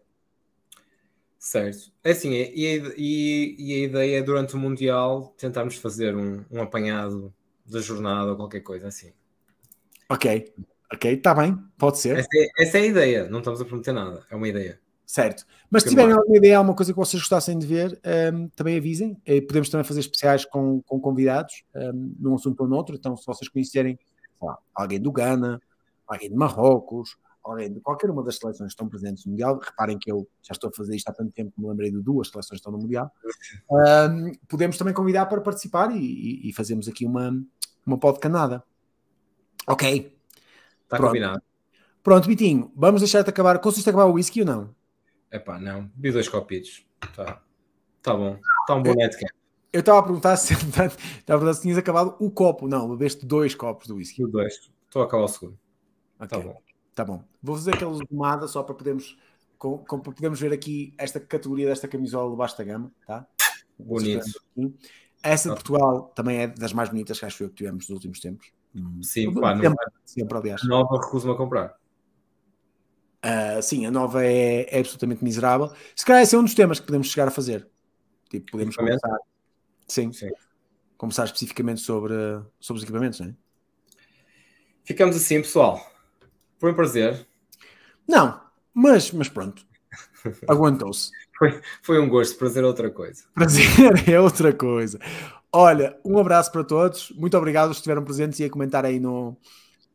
[SPEAKER 2] Certo. É assim, e, e, e, a ideia é durante o Mundial tentarmos fazer um, um apanhado da jornada ou qualquer coisa assim.
[SPEAKER 1] Ok, ok, está bem, pode ser.
[SPEAKER 2] Essa é, essa é, a ideia, não estamos a prometer nada, é uma ideia.
[SPEAKER 1] Certo, mas se tiverem alguma ideia, alguma coisa que vocês gostassem de ver, um, também avisem. Eh, podemos também fazer especiais com, com convidados, um, num assunto ou noutro. Então, se vocês conhecerem lá, alguém do Ghana, alguém de Marrocos, além de qualquer uma das seleções que estão presentes no Mundial, reparem que eu já estou a fazer isto há tanto tempo que me lembrei de duas seleções que estão no Mundial, um, podemos também convidar para participar e, e, e fazemos aqui uma, uma canada. Ok.
[SPEAKER 2] Está combinado.
[SPEAKER 1] Pronto, Bitinho, vamos deixar-te acabar. Conseguiste acabar o whisky ou não?
[SPEAKER 2] É pá, não. Vi dois copitos. Tá, tá bom. Está um bom netcap.
[SPEAKER 1] Eu estava a perguntar se, estava a perguntar se tinhas acabado o copo. Não, bebeste dois copos do whisky.
[SPEAKER 2] Dois. Estou a acabar o segundo.
[SPEAKER 1] Okay. Tá bom. Tá bom. Vou fazer aquela tomada só para podermos com, com, podemos ver aqui esta categoria desta camisola de basta gama, tá?
[SPEAKER 2] Bonito.
[SPEAKER 1] Essa de Portugal também é das mais bonitas que acho eu que tivemos nos últimos tempos.
[SPEAKER 2] Sim, pá, sempre,
[SPEAKER 1] não, sempre, aliás.
[SPEAKER 2] A nova recuso-me a comprar.
[SPEAKER 1] Uh, sim, a nova é, é, absolutamente miserável. Se calhar esse é um dos temas que podemos chegar a fazer. Tipo, podemos começar. Sim. sim. Começar especificamente sobre, sobre os equipamentos, não é?
[SPEAKER 2] Ficamos assim, pessoal. Foi um prazer.
[SPEAKER 1] Não, mas, mas pronto. Aguentou-se.
[SPEAKER 2] Foi, foi um gosto, prazer é outra coisa.
[SPEAKER 1] Prazer é outra coisa. Olha, um abraço para todos. Muito obrigado que estiveram presentes e a comentar aí no.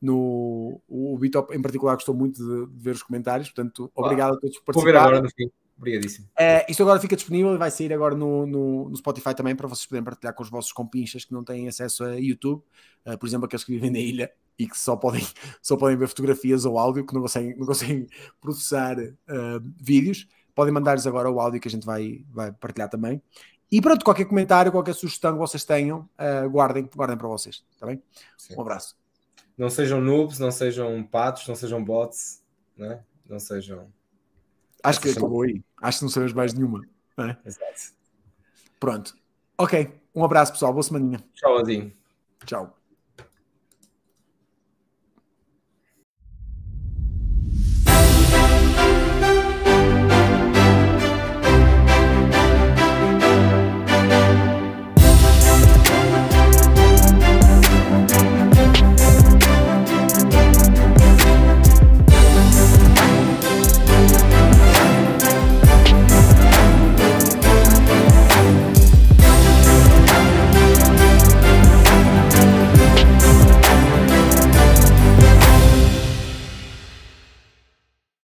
[SPEAKER 1] no o Vitor, em particular, gostou muito de, de, ver os comentários. Portanto, obrigado ah, a todos por
[SPEAKER 2] participarem. Vou ver agora no fim. Obrigadíssimo.
[SPEAKER 1] É, isto agora fica disponível e vai sair agora no, no, no, Spotify também para vocês poderem partilhar com os vossos compinchas que não têm acesso a YouTube. Uh, por exemplo, aqueles que vivem na ilha e que só podem, só podem ver fotografias ou áudio, que não conseguem, não conseguem processar uh, vídeos. Podem mandar-lhes agora o áudio que a gente vai, vai partilhar também. E pronto, qualquer comentário, qualquer sugestão que vocês tenham, uh, guardem, guardem para vocês, está bem? Sim. Um abraço.
[SPEAKER 2] Não sejam noobs, não sejam patos, não sejam bots, né? não sejam.
[SPEAKER 1] Acho que acabou aí. Acho que não sabemos mais nenhuma. É? Exato. Pronto. Ok. Um abraço, pessoal. Boa semaninha.
[SPEAKER 2] Tchau, Adinho.
[SPEAKER 1] Tchau.